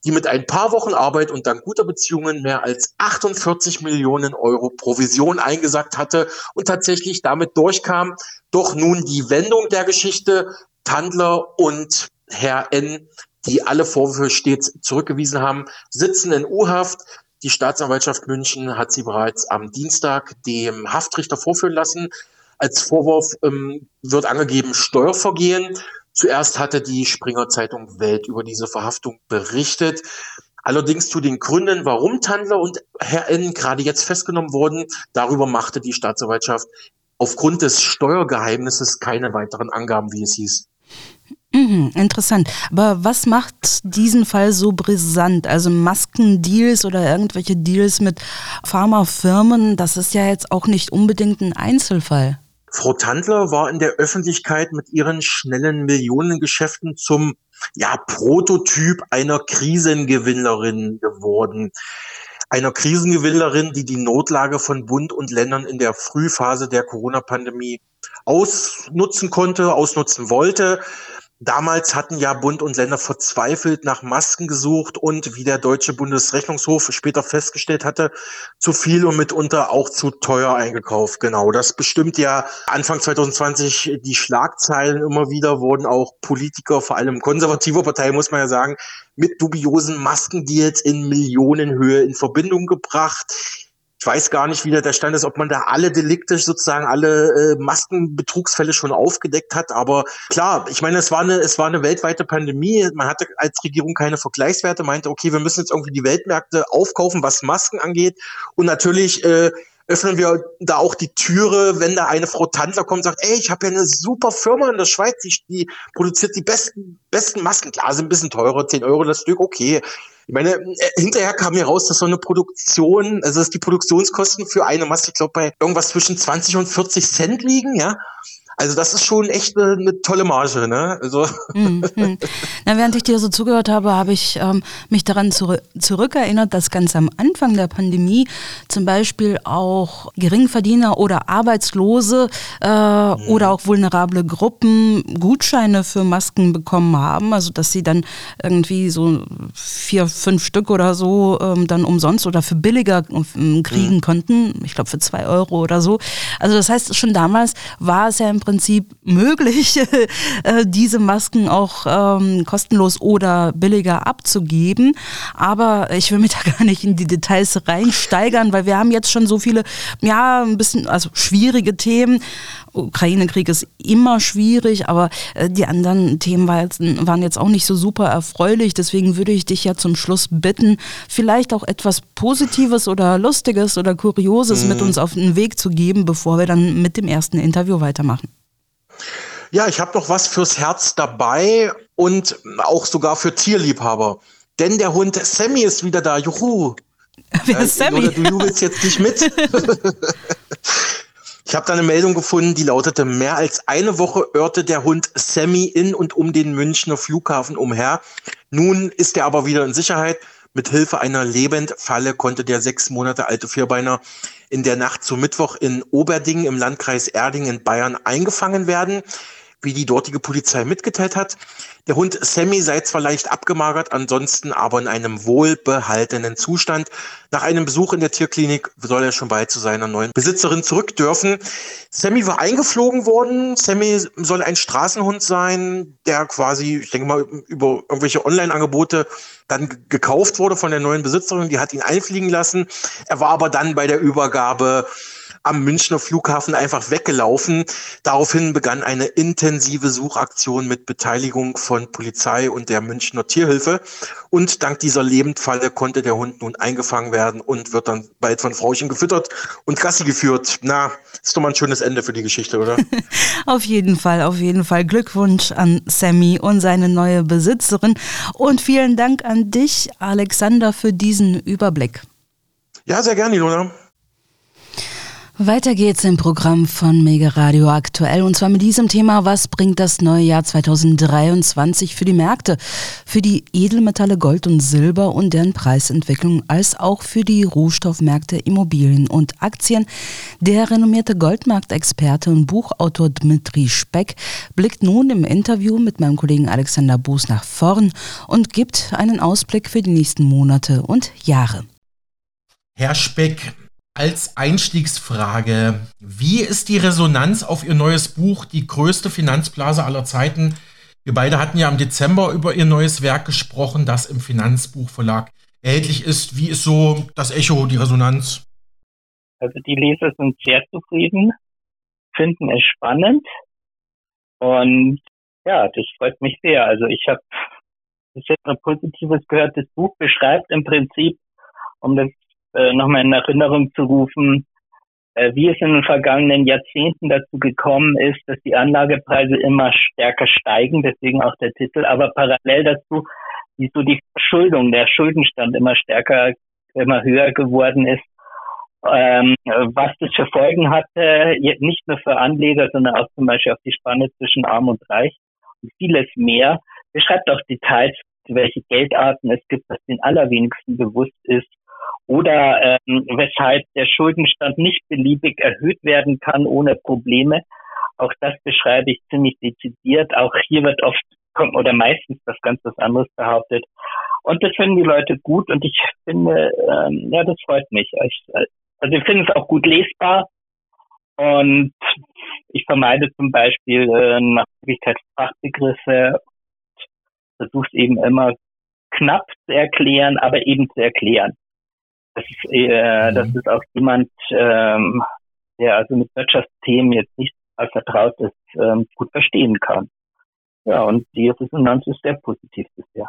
[SPEAKER 2] die mit ein paar Wochen Arbeit und dank guter Beziehungen mehr als 48 Millionen Euro Provision eingesackt hatte und tatsächlich damit durchkam. Doch nun die Wendung der Geschichte. Tandler und Herr N., die alle Vorwürfe stets zurückgewiesen haben, sitzen in U-Haft. Die Staatsanwaltschaft München hat sie bereits am Dienstag dem Haftrichter vorführen lassen. Als Vorwurf ähm, wird angegeben Steuervergehen. Zuerst hatte die Springer Zeitung Welt über diese Verhaftung berichtet. Allerdings zu den Gründen, warum Tandler und Herr N. gerade jetzt festgenommen wurden, darüber machte die Staatsanwaltschaft aufgrund des Steuergeheimnisses keine weiteren Angaben, wie es hieß.
[SPEAKER 1] Mhm, interessant. Aber was macht diesen Fall so brisant? Also Maskendeals oder irgendwelche Deals mit Pharmafirmen, das ist ja jetzt auch nicht unbedingt ein Einzelfall.
[SPEAKER 2] Frau Tandler war in der Öffentlichkeit mit ihren schnellen Millionengeschäften zum ja, Prototyp einer Krisengewinnerin geworden. Einer Krisengewinnerin, die die Notlage von Bund und Ländern in der Frühphase der Corona-Pandemie ausnutzen konnte, ausnutzen wollte. Damals hatten ja Bund und Länder verzweifelt nach Masken gesucht und wie der deutsche Bundesrechnungshof später festgestellt hatte, zu viel und mitunter auch zu teuer eingekauft. Genau, das bestimmt ja Anfang 2020 die Schlagzeilen immer wieder, wurden auch Politiker, vor allem konservative Partei, muss man ja sagen, mit dubiosen Maskendeals in Millionenhöhe in Verbindung gebracht ich weiß gar nicht, wie der Stand ist, ob man da alle Delikte sozusagen, alle äh, Maskenbetrugsfälle schon aufgedeckt hat. Aber klar, ich meine, es war eine, es war eine weltweite Pandemie. Man hatte als Regierung keine Vergleichswerte, meinte, okay, wir müssen jetzt irgendwie die Weltmärkte aufkaufen, was Masken angeht. Und natürlich äh, öffnen wir da auch die Türe, wenn da eine Frau Tandler kommt und sagt, ey, ich habe ja eine super Firma in der Schweiz, die, die produziert die besten, besten Masken. Klar, sind ein bisschen teurer, 10 Euro das Stück, okay. Ich meine, äh, hinterher kam mir raus, dass so eine Produktion, also dass die Produktionskosten für eine Maske, ich glaube, bei irgendwas zwischen 20 und 40 Cent liegen, ja. Also das ist schon echt eine, eine tolle Marge, ne? Also. (laughs)
[SPEAKER 1] Mhm. Na, während ich dir so zugehört habe, habe ich ähm, mich daran zurück, zurückerinnert, dass ganz am Anfang der Pandemie zum Beispiel auch Geringverdiener oder Arbeitslose äh, mhm. oder auch vulnerable Gruppen Gutscheine für Masken bekommen haben. Also dass sie dann irgendwie so vier, fünf Stück oder so ähm, dann umsonst oder für billiger ähm, kriegen mhm. konnten. Ich glaube für zwei Euro oder so. Also das heißt, schon damals war es ja im Prinzip Prinzip möglich, (laughs) äh, diese Masken auch ähm, kostenlos oder billiger abzugeben. Aber ich will mich da (laughs) gar nicht in die Details reinsteigern, weil wir haben jetzt schon so viele, ja, ein bisschen, also schwierige Themen. Ukraine-Krieg ist immer schwierig, aber äh, die anderen Themen waren jetzt auch nicht so super erfreulich. Deswegen würde ich dich ja zum Schluss bitten, vielleicht auch etwas Positives oder Lustiges oder Kurioses mhm. mit uns auf den Weg zu geben, bevor wir dann mit dem ersten Interview weitermachen.
[SPEAKER 2] Ja, ich habe noch was fürs Herz dabei und auch sogar für Tierliebhaber. Denn der Hund Sammy ist wieder da. Juhu. (laughs)
[SPEAKER 1] Wer ist Sammy? Oder
[SPEAKER 2] du jubelst jetzt nicht mit. (laughs) ich habe da eine Meldung gefunden, die lautete, mehr als eine Woche irrte der Hund Sammy in und um den Münchner Flughafen umher. Nun ist er aber wieder in Sicherheit. Mit Hilfe einer Lebendfalle konnte der sechs Monate alte Vierbeiner in der Nacht zum Mittwoch in Oberding im Landkreis Erding in Bayern eingefangen werden wie die dortige Polizei mitgeteilt hat. Der Hund Sammy sei zwar leicht abgemagert, ansonsten aber in einem wohlbehaltenen Zustand. Nach einem Besuch in der Tierklinik soll er schon bald zu seiner neuen Besitzerin zurück dürfen. Sammy war eingeflogen worden. Sammy soll ein Straßenhund sein, der quasi, ich denke mal, über irgendwelche Online-Angebote dann gekauft wurde von der neuen Besitzerin. Die hat ihn einfliegen lassen. Er war aber dann bei der Übergabe am Münchner Flughafen einfach weggelaufen. Daraufhin begann eine intensive Suchaktion mit Beteiligung von Polizei und der Münchner Tierhilfe. Und dank dieser Lebendfalle konnte der Hund nun eingefangen werden und wird dann bald von Frauchen gefüttert und Gassi geführt. Na, ist doch mal ein schönes Ende für die Geschichte, oder? (laughs)
[SPEAKER 1] auf jeden Fall, auf jeden Fall. Glückwunsch an Sammy und seine neue Besitzerin. Und vielen Dank an dich, Alexander, für diesen Überblick.
[SPEAKER 2] Ja, sehr gerne, Ilona.
[SPEAKER 1] Weiter geht's im Programm von Mega Radio aktuell und zwar mit diesem Thema, was bringt das neue Jahr 2023 für die Märkte, für die Edelmetalle Gold und Silber und deren Preisentwicklung, als auch für die Rohstoffmärkte, Immobilien und Aktien. Der renommierte Goldmarktexperte und Buchautor Dmitri Speck blickt nun im Interview mit meinem Kollegen Alexander Buß nach vorn und gibt einen Ausblick für die nächsten Monate und Jahre.
[SPEAKER 5] Herr Speck, als Einstiegsfrage, wie ist die Resonanz auf Ihr neues Buch, die größte Finanzblase aller Zeiten? Wir beide hatten ja im Dezember über Ihr neues Werk gesprochen, das im Finanzbuchverlag erhältlich ist. Wie ist so das Echo, die Resonanz?
[SPEAKER 6] Also die Leser sind sehr zufrieden, finden es spannend und ja, das freut mich sehr. Also ich habe bisher Positives gehört. Das Buch beschreibt im Prinzip, um das äh, nochmal in Erinnerung zu rufen, äh, wie es in den vergangenen Jahrzehnten dazu gekommen ist, dass die Anlagepreise immer stärker steigen, deswegen auch der Titel, aber parallel dazu, wie so die Verschuldung, der Schuldenstand immer stärker, immer höher geworden ist, ähm, was das für Folgen hatte, nicht nur für Anleger, sondern auch zum Beispiel auf die Spanne zwischen Arm und Reich und vieles mehr. Beschreibt auch Details, welche Geldarten es gibt, was den allerwenigsten bewusst ist oder ähm, weshalb der Schuldenstand nicht beliebig erhöht werden kann ohne Probleme. Auch das beschreibe ich ziemlich dezidiert. Auch hier wird oft oder meistens das ganz was anderes behauptet. Und das finden die Leute gut und ich finde, ähm, ja, das freut mich. Ich, also ich finde es auch gut lesbar und ich vermeide zum Beispiel äh, nach Möglichkeit Fachbegriffe versuche es eben immer knapp zu erklären, aber eben zu erklären das ist, äh, mhm. das ist auch jemand, ähm, der also mit Wirtschaftsthemen jetzt nicht als vertraut ist, ähm, gut verstehen kann. Ja, und die Resonanz ist sehr positiv bisher.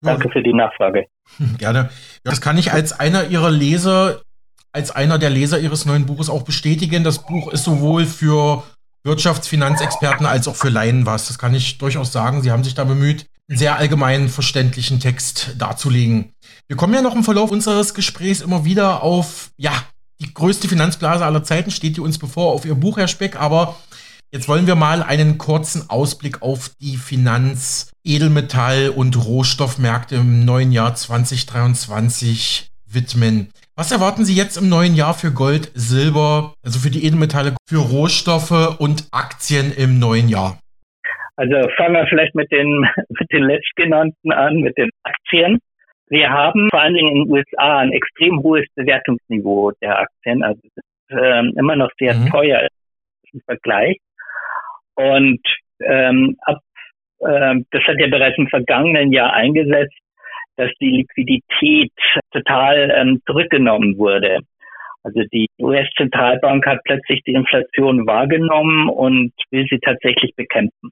[SPEAKER 6] Danke für die Nachfrage.
[SPEAKER 5] Hm, gerne. Das kann ich als einer Ihrer Leser, als einer der Leser Ihres neuen Buches auch bestätigen. Das Buch ist sowohl für Wirtschaftsfinanzexperten als auch für Laien was. Das kann ich durchaus sagen. Sie haben sich da bemüht, sehr allgemein verständlichen Text darzulegen. Wir kommen ja noch im Verlauf unseres Gesprächs immer wieder auf, ja, die größte Finanzblase aller Zeiten steht hier uns bevor auf Ihr Buch, Herr Speck, aber jetzt wollen wir mal einen kurzen Ausblick auf die Finanz-, Edelmetall- und Rohstoffmärkte im neuen Jahr 2023 widmen. Was erwarten Sie jetzt im neuen Jahr für Gold, Silber, also für die Edelmetalle, für Rohstoffe und Aktien im neuen Jahr?
[SPEAKER 6] Also fangen wir vielleicht mit den, (laughs) mit den letztgenannten an, mit den Aktien. Wir haben vor allen Dingen in den USA ein extrem hohes Bewertungsniveau der Aktien, also es ist ähm, immer noch sehr mhm. teuer im Vergleich. Und ähm, ab, ähm, das hat ja bereits im vergangenen Jahr eingesetzt, dass die Liquidität total ähm, zurückgenommen wurde. Also die US-Zentralbank hat plötzlich die Inflation wahrgenommen und will sie tatsächlich bekämpfen.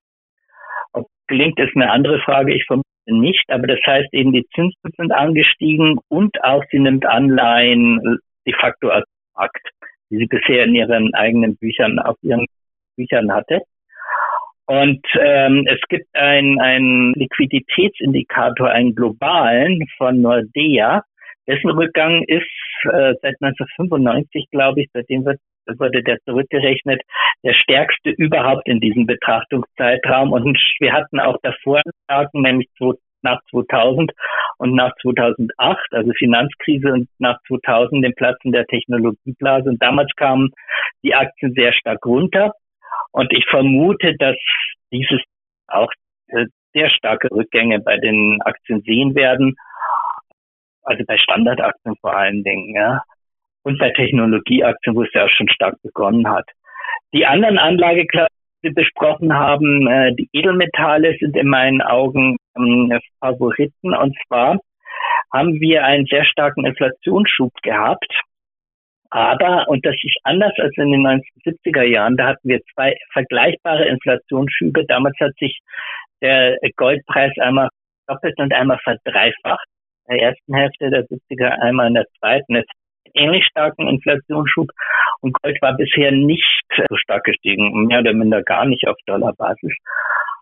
[SPEAKER 6] Ob gelingt, ist eine andere Frage. Ich vermute nicht, aber das heißt eben, die Zinsen sind angestiegen und auch sie nimmt Anleihen de facto als Markt, die sie bisher in ihren eigenen Büchern, auf ihren Büchern hatte. Und ähm, es gibt einen Liquiditätsindikator, einen globalen von Nordea, dessen Rückgang ist äh, seit 1995, glaube ich, seitdem wird wurde der zurückgerechnet, der stärkste überhaupt in diesem Betrachtungszeitraum. Und wir hatten auch davor Tagen, nämlich nach 2000 und nach 2008, also Finanzkrise und nach 2000 den Platzen der Technologieblase. Und damals kamen die Aktien sehr stark runter. Und ich vermute, dass dieses auch äh, sehr starke Rückgänge bei den Aktien sehen werden. Also bei Standardaktien vor allen Dingen, ja. Bei Technologieaktien, wo es ja auch schon stark begonnen hat. Die anderen Anlageklassen, die wir besprochen haben, äh, die Edelmetalle sind in meinen Augen ähm, Favoriten. Und zwar haben wir einen sehr starken Inflationsschub gehabt. Aber, und das ist anders als in den 1970er Jahren, da hatten wir zwei vergleichbare Inflationsschübe. Damals hat sich der Goldpreis einmal doppelt und einmal verdreifacht. In der ersten Hälfte der 70er, einmal in der zweiten. Jetzt ähnlich starken Inflationsschub und Gold war bisher nicht so stark gestiegen, mehr oder minder gar nicht auf Dollarbasis.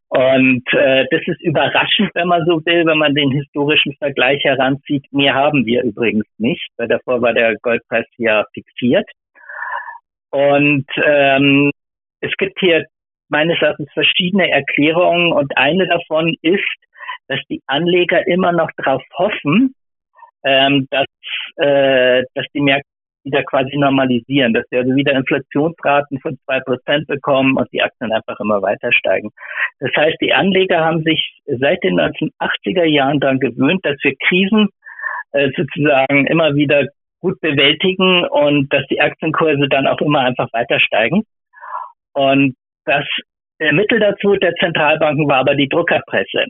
[SPEAKER 6] Und äh, das ist überraschend, wenn man so will, wenn man den historischen Vergleich heranzieht. Mehr haben wir übrigens nicht, weil davor war der Goldpreis ja fixiert. Und ähm, es gibt hier meines Erachtens verschiedene Erklärungen und eine davon ist, dass die Anleger immer noch darauf hoffen, ähm, dass, äh, dass die Märkte wieder quasi normalisieren, dass wir also wieder Inflationsraten von zwei Prozent bekommen und die Aktien einfach immer weiter steigen. Das heißt, die Anleger haben sich seit den 1980er Jahren daran gewöhnt, dass wir Krisen äh, sozusagen immer wieder gut bewältigen und dass die Aktienkurse dann auch immer einfach weiter steigen. Und das Mittel dazu der Zentralbanken war aber die Druckerpresse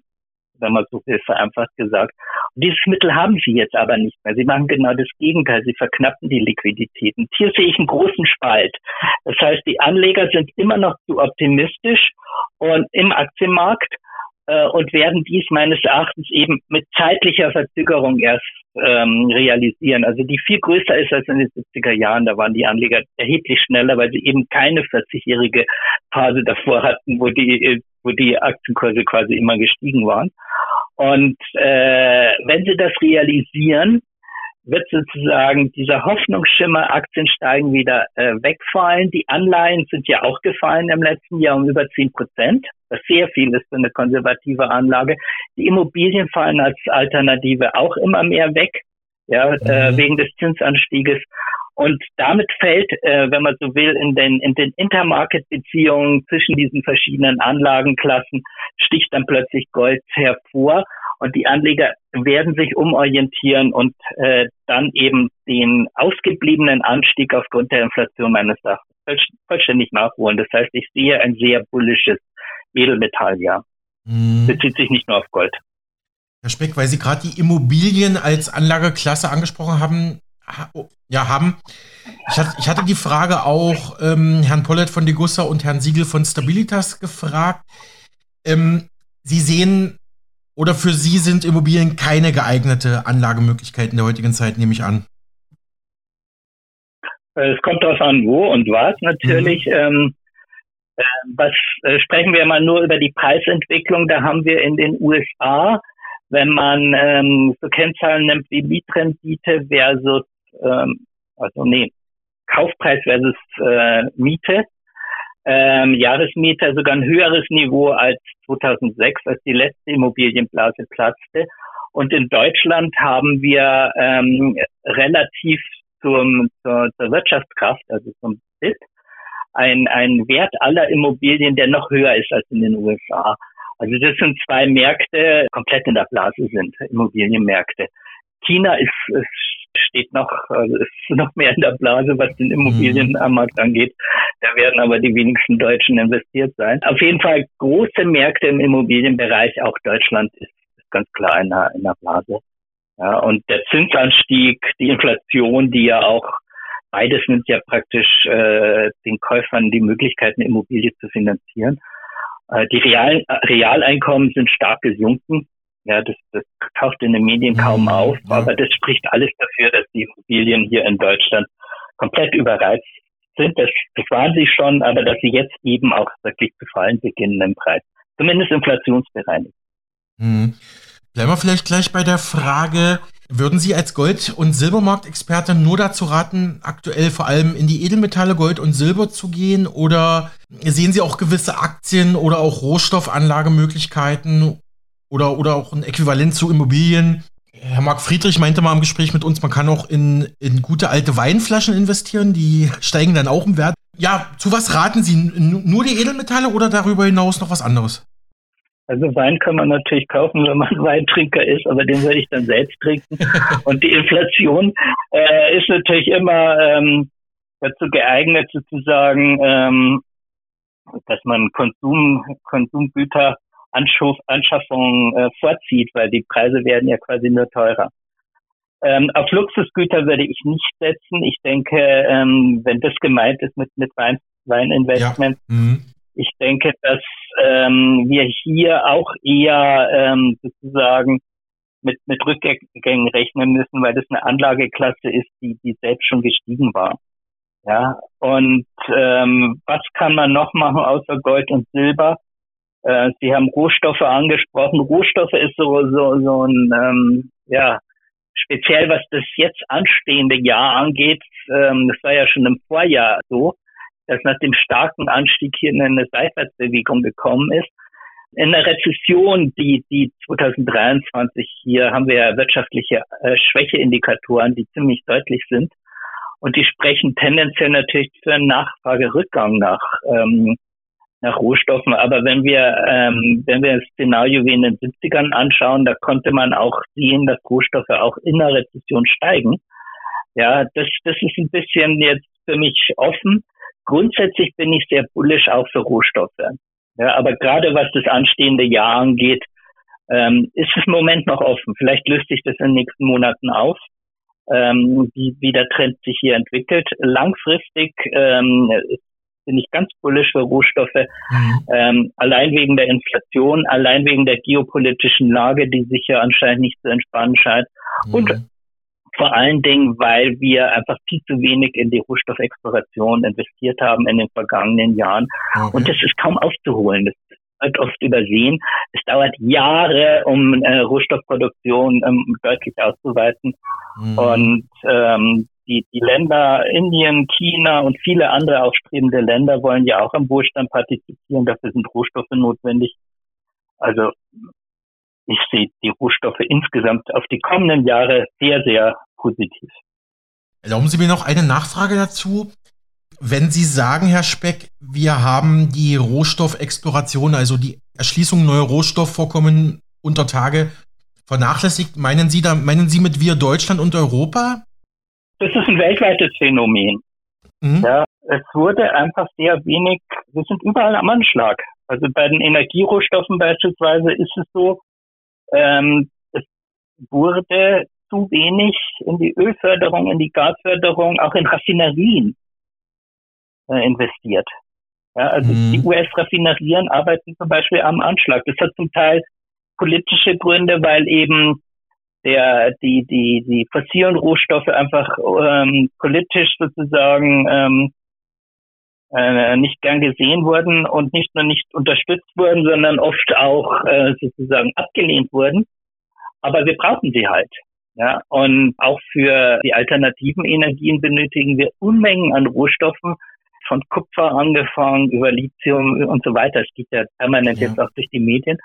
[SPEAKER 6] wenn man so will, vereinfacht gesagt. Und dieses Mittel haben sie jetzt aber nicht mehr. Sie machen genau das Gegenteil. Sie verknappen die Liquiditäten. Hier sehe ich einen großen Spalt. Das heißt, die Anleger sind immer noch zu optimistisch und im Aktienmarkt äh, und werden dies meines Erachtens eben mit zeitlicher Verzögerung erst ähm, realisieren. Also die viel größer ist als in den 70er Jahren. Da waren die Anleger erheblich schneller, weil sie eben keine 40-jährige Phase davor hatten, wo die, wo die Aktienkurse quasi immer gestiegen waren. Und äh, wenn sie das realisieren, wird sozusagen dieser Hoffnungsschimmer Aktien steigen wieder äh, wegfallen. Die Anleihen sind ja auch gefallen im letzten Jahr um über 10 Prozent, was sehr viel ist für eine konservative Anlage. Die Immobilien fallen als Alternative auch immer mehr weg, ja, äh, mhm. wegen des Zinsanstieges. Und damit fällt, äh, wenn man so will, in den, in den Intermarket-Beziehungen zwischen diesen verschiedenen Anlagenklassen sticht dann plötzlich Gold hervor. Und die Anleger werden sich umorientieren und äh, dann eben den ausgebliebenen Anstieg aufgrund der Inflation meines Erachtens vollständig nachholen. Das heißt, ich sehe ein sehr bullisches Edelmetalljahr. Mhm. Bezieht sich nicht nur auf Gold.
[SPEAKER 5] Herr Speck, weil Sie gerade die Immobilien als Anlageklasse angesprochen haben, oh, ja, haben. Ich hatte, ich hatte die Frage auch ähm, Herrn Pollett von Degussa und Herrn Siegel von Stabilitas gefragt. Ähm, Sie sehen oder für Sie sind Immobilien keine geeignete Anlagemöglichkeit in der heutigen Zeit, nehme ich an.
[SPEAKER 6] Äh, es kommt darauf an, wo und was natürlich. Mhm. Ähm, äh, was äh, sprechen wir mal nur über die Preisentwicklung? Da haben wir in den USA, wenn man ähm, so Kennzahlen nimmt wie Mietrendite versus, ähm, also nee, Kaufpreis versus äh, Miete, ähm, Jahresmieter sogar ein höheres Niveau als 2006, als die letzte Immobilienblase platzte. Und in Deutschland haben wir ähm, relativ zum, zur, zur Wirtschaftskraft, also zum BIP, ein, ein Wert aller Immobilien, der noch höher ist als in den USA. Also das sind zwei Märkte, komplett in der Blase sind, Immobilienmärkte. China ist, ist steht noch, also ist noch mehr in der Blase, was den Immobilienmarkt mhm. angeht. Da werden aber die wenigsten Deutschen investiert sein. Auf jeden Fall große Märkte im Immobilienbereich, auch Deutschland ist, ist ganz klar in der, in der Blase. Ja, und der Zinsanstieg, die Inflation, die ja auch beides nimmt ja praktisch äh, den Käufern die Möglichkeit, eine Immobilie zu finanzieren. Äh, die Real, Realeinkommen sind stark gesunken. Ja, das, das taucht in den Medien kaum mhm, auf, ja. aber das spricht alles dafür, dass die Immobilien hier in Deutschland komplett überreizt sind. Das, das waren sie schon, aber dass sie jetzt eben auch wirklich zu fallen beginnen im Preis. Zumindest inflationsbereinigt.
[SPEAKER 5] Mhm. Bleiben wir vielleicht gleich bei der Frage, würden Sie als Gold- und Silbermarktexperte nur dazu raten, aktuell vor allem in die Edelmetalle Gold und Silber zu gehen? Oder sehen Sie auch gewisse Aktien oder auch Rohstoffanlagemöglichkeiten oder, oder auch ein Äquivalent zu Immobilien. Herr Marc Friedrich meinte mal im Gespräch mit uns, man kann auch in, in gute alte Weinflaschen investieren, die steigen dann auch im Wert. Ja, zu was raten Sie? Nur die Edelmetalle oder darüber hinaus noch was anderes?
[SPEAKER 6] Also Wein kann man natürlich kaufen, wenn man (laughs) Weintrinker ist, aber den würde ich dann selbst trinken. (laughs) Und die Inflation äh, ist natürlich immer ähm, dazu geeignet, sozusagen, ähm, dass man Konsum, Konsumgüter Anschaffung äh, vorzieht, weil die Preise werden ja quasi nur teurer. Ähm, auf Luxusgüter würde ich nicht setzen. Ich denke, ähm, wenn das gemeint ist mit, mit Wein, Weininvestment, ja. mhm. ich denke, dass ähm, wir hier auch eher ähm, sozusagen mit, mit Rückgängen rechnen müssen, weil das eine Anlageklasse ist, die, die selbst schon gestiegen war. Ja, und ähm, was kann man noch machen außer Gold und Silber? Äh, Sie haben Rohstoffe angesprochen. Rohstoffe ist so, so, so ein, ähm, ja, speziell was das jetzt anstehende Jahr angeht. Ähm, das war ja schon im Vorjahr so, dass nach dem starken Anstieg hier eine Seitwärtsbewegung gekommen ist. In der Rezession, die, die 2023 hier haben wir ja wirtschaftliche äh, Schwächeindikatoren, die ziemlich deutlich sind. Und die sprechen tendenziell natürlich für einen Nachfragerückgang nach ähm, nach Rohstoffen. Aber wenn wir, ähm, wenn wir das Szenario wie in den 70ern anschauen, da konnte man auch sehen, dass Rohstoffe auch in der Rezession steigen. Ja, das, das ist ein bisschen jetzt für mich offen. Grundsätzlich bin ich sehr bullisch auch für Rohstoffe. Ja, aber gerade was das anstehende Jahr angeht, ähm, ist es im Moment noch offen. Vielleicht löst sich das in den nächsten Monaten auf, ähm, wie, wie der Trend sich hier entwickelt. Langfristig ähm, bin ich ganz bullisch für Rohstoffe, mhm. ähm, allein wegen der Inflation, allein wegen der geopolitischen Lage, die sich ja anscheinend nicht zu entspannen scheint. Mhm. Und vor allen Dingen, weil wir einfach viel zu wenig in die Rohstoffexploration investiert haben in den vergangenen Jahren. Okay. Und das ist kaum aufzuholen. Das wird oft übersehen. Es dauert Jahre, um äh, Rohstoffproduktion ähm, deutlich auszuweiten. Mhm. Und ähm, die, die Länder, Indien, China und viele andere aufstrebende Länder wollen ja auch am Wohlstand partizipieren. Dafür sind Rohstoffe notwendig. Also ich sehe die Rohstoffe insgesamt auf die kommenden Jahre sehr, sehr positiv.
[SPEAKER 5] Erlauben Sie mir noch eine Nachfrage dazu. Wenn Sie sagen, Herr Speck, wir haben die Rohstoffexploration, also die Erschließung neuer Rohstoffvorkommen unter Tage vernachlässigt, meinen Sie da, meinen Sie mit wir Deutschland und Europa?
[SPEAKER 6] Das ist ein weltweites Phänomen. Mhm. Ja, es wurde einfach sehr wenig, wir sind überall am Anschlag. Also bei den Energierohstoffen beispielsweise ist es so, ähm, es wurde zu wenig in die Ölförderung, in die Gasförderung, auch in Raffinerien äh, investiert. Ja, also mhm. die US-Raffinerien arbeiten zum Beispiel am Anschlag. Das hat zum Teil politische Gründe, weil eben der die die die fossilen Rohstoffe einfach ähm, politisch sozusagen ähm, äh, nicht gern gesehen wurden und nicht nur nicht unterstützt wurden, sondern oft auch äh, sozusagen abgelehnt wurden. Aber wir brauchen sie halt. Ja, und auch für die alternativen Energien benötigen wir Unmengen an Rohstoffen, von Kupfer angefangen über Lithium und so weiter. Es geht ja permanent ja. jetzt auch durch die Medien,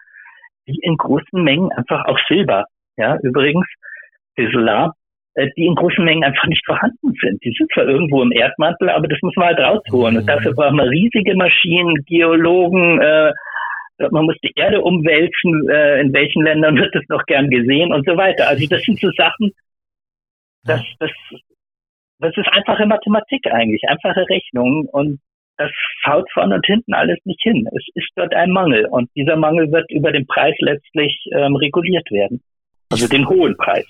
[SPEAKER 6] wie in großen Mengen einfach auch Silber ja, übrigens, die Solar, äh, die in großen Mengen einfach nicht vorhanden sind. Die sind zwar irgendwo im Erdmantel, aber das muss man halt rausholen. Und dafür braucht man riesige Maschinen, Geologen, äh, man muss die Erde umwälzen, äh, in welchen Ländern wird das noch gern gesehen und so weiter. Also das sind so Sachen, das, das, das ist einfache Mathematik eigentlich, einfache Rechnung und das haut vorne und hinten alles nicht hin. Es ist dort ein Mangel und dieser Mangel wird über den Preis letztlich ähm, reguliert werden. Also den hohen Preis.